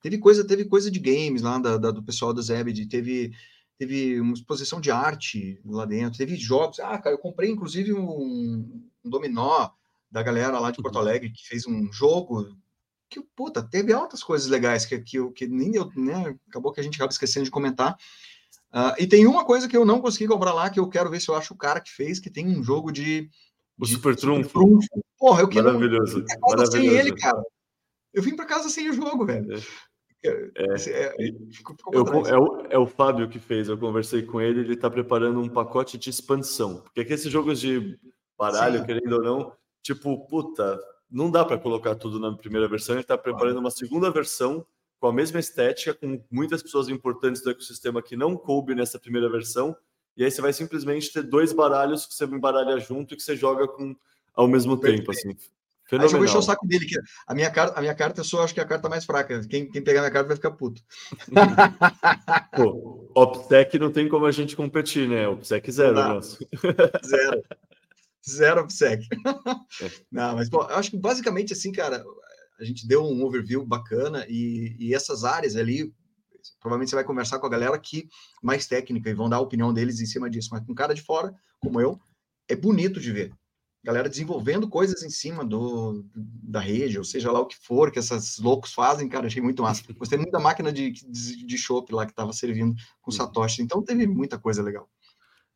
Teve coisa, teve coisa de games lá da, da do pessoal da Zebed, teve teve uma exposição de arte lá dentro, teve jogos. Ah, cara, eu comprei inclusive um, um dominó da galera lá de Porto uhum. Alegre que fez um jogo que puta, teve altas coisas legais que que, que nem eu, né, acabou que a gente acaba esquecendo de comentar. Uh, e tem uma coisa que eu não consegui comprar lá que eu quero ver se eu acho o cara que fez, que tem um jogo de o de, Super Trunfo. Trunfo. Porra, eu quero Maravilhoso. Maravilhoso. sem ele, cara. Eu vim para casa sem o jogo, velho. É. É, é, é, eu, é, o, é o Fábio que fez, eu conversei com ele, ele está preparando um pacote de expansão. Porque aqui esses jogos de baralho, Sim. querendo ou não, tipo, puta, não dá para colocar tudo na primeira versão, ele está preparando uma segunda versão com a mesma estética, com muitas pessoas importantes do ecossistema que não coube nessa primeira versão, e aí você vai simplesmente ter dois baralhos que você embaralha junto e que você joga com ao mesmo Perfeito. tempo, assim. Fenomenal. Aí eu vou encher o saco dele, que a minha carta, a minha carta eu sou, acho que é a carta mais fraca. Quem, quem pegar minha carta vai ficar puto. Pô, OPSEC não tem como a gente competir, né? OPSEC zero, nosso. Zero. Zero. É. Não, mas, bom, eu acho que basicamente assim, cara, a gente deu um overview bacana e, e essas áreas ali, provavelmente você vai conversar com a galera que mais técnica e vão dar a opinião deles em cima disso, mas com cara de fora, como eu, é bonito de ver galera desenvolvendo coisas em cima do, da rede, ou seja lá o que for que essas loucos fazem, cara, achei muito massa. Gostei muito da máquina de, de, de chopp lá que estava servindo com uhum. Satoshi, então teve muita coisa legal.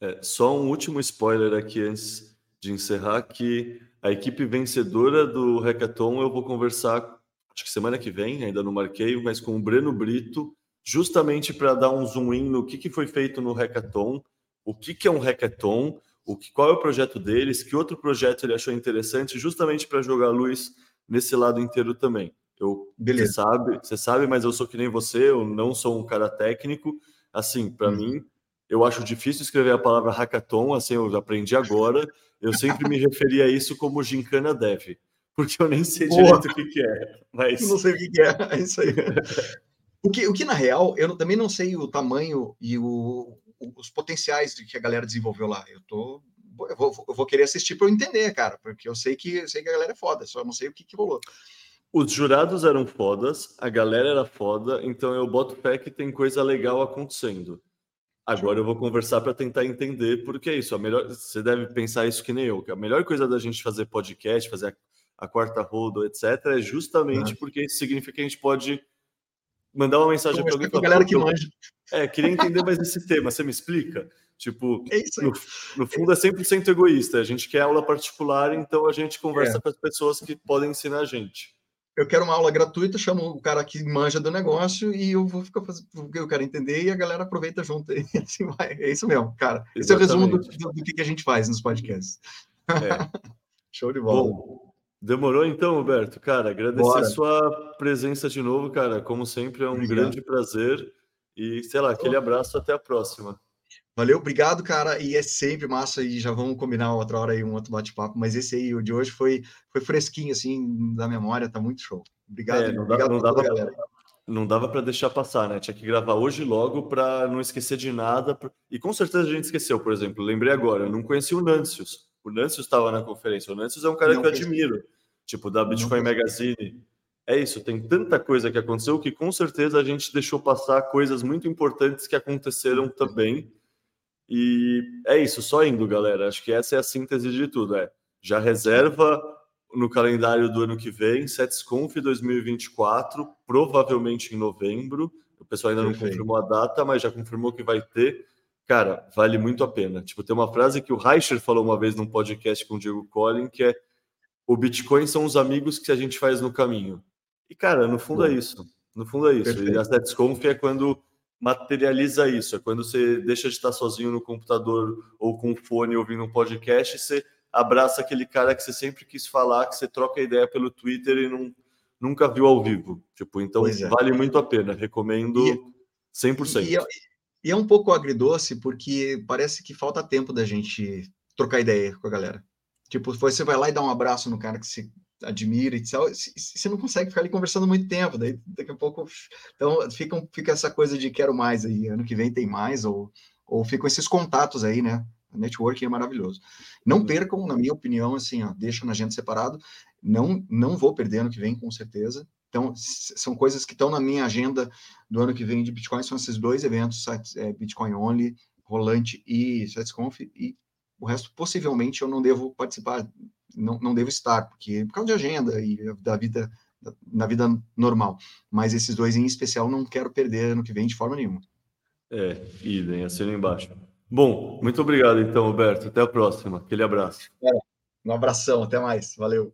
É, só um último spoiler aqui antes de encerrar, que a equipe vencedora do Hackathon eu vou conversar, acho que semana que vem, ainda não marquei, mas com o Breno Brito, justamente para dar um zoom in no que, que foi feito no Hackathon, o que, que é um Hackathon, o que, qual é o projeto deles, que outro projeto ele achou interessante, justamente para jogar luz nesse lado inteiro também. Eu, Beleza. Você sabe, você sabe, mas eu sou que nem você, eu não sou um cara técnico. Assim, para uhum. mim, eu acho difícil escrever a palavra hackathon, assim, eu aprendi agora. Eu sempre me referi a isso como gincana dev, porque eu nem sei Boa. direito o que, que é. Mas... Eu não sei o que, que é, é isso aí. o, que, o que, na real, eu também não sei o tamanho e o, os potenciais de que a galera desenvolveu lá. Eu tô eu vou, eu vou querer assistir para eu entender, cara, porque eu sei que eu sei que a galera é foda, só não sei o que, que rolou. Os jurados eram fodas, a galera era foda, então eu boto pé que tem coisa legal acontecendo. Agora eu vou conversar para tentar entender porque é isso. A melhor, você deve pensar isso que nem eu, que a melhor coisa da gente fazer podcast, fazer a, a quarta roda, etc, é justamente porque isso significa que a gente pode mandar uma mensagem para alguém. Com a galera que manja. É, queria entender mais esse tema, você me explica? Tipo, é no, no, fundo é 100% egoísta. A gente quer aula particular, então a gente conversa é. com as pessoas que podem ensinar a gente. Eu quero uma aula gratuita, chamo o cara que manja do negócio e eu vou ficar fazendo o que eu quero entender e a galera aproveita junto. E assim vai. É isso mesmo, cara. Exatamente. Esse é o resumo do, do, do, que a gente faz nos podcasts. É. Show de bola. Bom, demorou então, Roberto. Cara, agradecer Bora. a sua presença de novo, cara. Como sempre, é um Obrigado. grande prazer. E, sei lá, aquele abraço, até a próxima. Valeu, obrigado, cara. E é sempre massa. E já vamos combinar outra hora aí, um outro bate-papo. Mas esse aí, o de hoje, foi, foi fresquinho, assim, da memória. Tá muito show. Obrigado, é, não obrigado não dava, galera. Não dava para deixar passar, né? Tinha que gravar hoje logo para não esquecer de nada. E com certeza a gente esqueceu, por exemplo. Lembrei agora, eu não conhecia o Nancius. O Nancius estava na conferência. O Nancius é um cara não que eu admiro. Tipo, da Bitcoin Magazine. É isso, tem tanta coisa que aconteceu que com certeza a gente deixou passar coisas muito importantes que aconteceram também e é isso, só indo, galera. Acho que essa é a síntese de tudo. É já reserva no calendário do ano que vem, SetsConf 2024, provavelmente em novembro. O pessoal ainda Perfeito. não confirmou a data, mas já confirmou que vai ter. Cara, vale muito a pena. Tipo, tem uma frase que o Reicher falou uma vez num podcast com o Diego Collin, que é o Bitcoin são os amigos que a gente faz no caminho. E, cara, no fundo é isso. No fundo é isso. Perfeito. E a SetsConf é quando materializa isso. É quando você deixa de estar sozinho no computador ou com o fone ouvindo um podcast, você abraça aquele cara que você sempre quis falar, que você troca ideia pelo Twitter e não, nunca viu ao vivo. Tipo, então é. vale muito a pena. Recomendo e, 100%. E, é, e é um pouco agridoce porque parece que falta tempo da gente trocar ideia com a galera. Tipo, você vai lá e dá um abraço no cara que se admira e tal, você não consegue ficar ali conversando muito tempo, daí daqui a pouco então fica, fica essa coisa de quero mais aí, ano que vem tem mais, ou, ou ficam esses contatos aí, né? Networking é maravilhoso. Não uhum. percam, na minha opinião, assim, ó, deixa na agenda separado, não, não vou perder ano que vem, com certeza. Então, são coisas que estão na minha agenda do ano que vem de Bitcoin, são esses dois eventos, é, Bitcoin Only, Rolante e SetsConf, e o resto, possivelmente, eu não devo participar não, não devo estar, porque por causa de agenda e da vida na vida normal. Mas esses dois em especial não quero perder ano que vem de forma nenhuma. É, idem, assina embaixo. Bom, muito obrigado então, Roberto. Até a próxima. Aquele abraço. É, um abração, até mais. Valeu.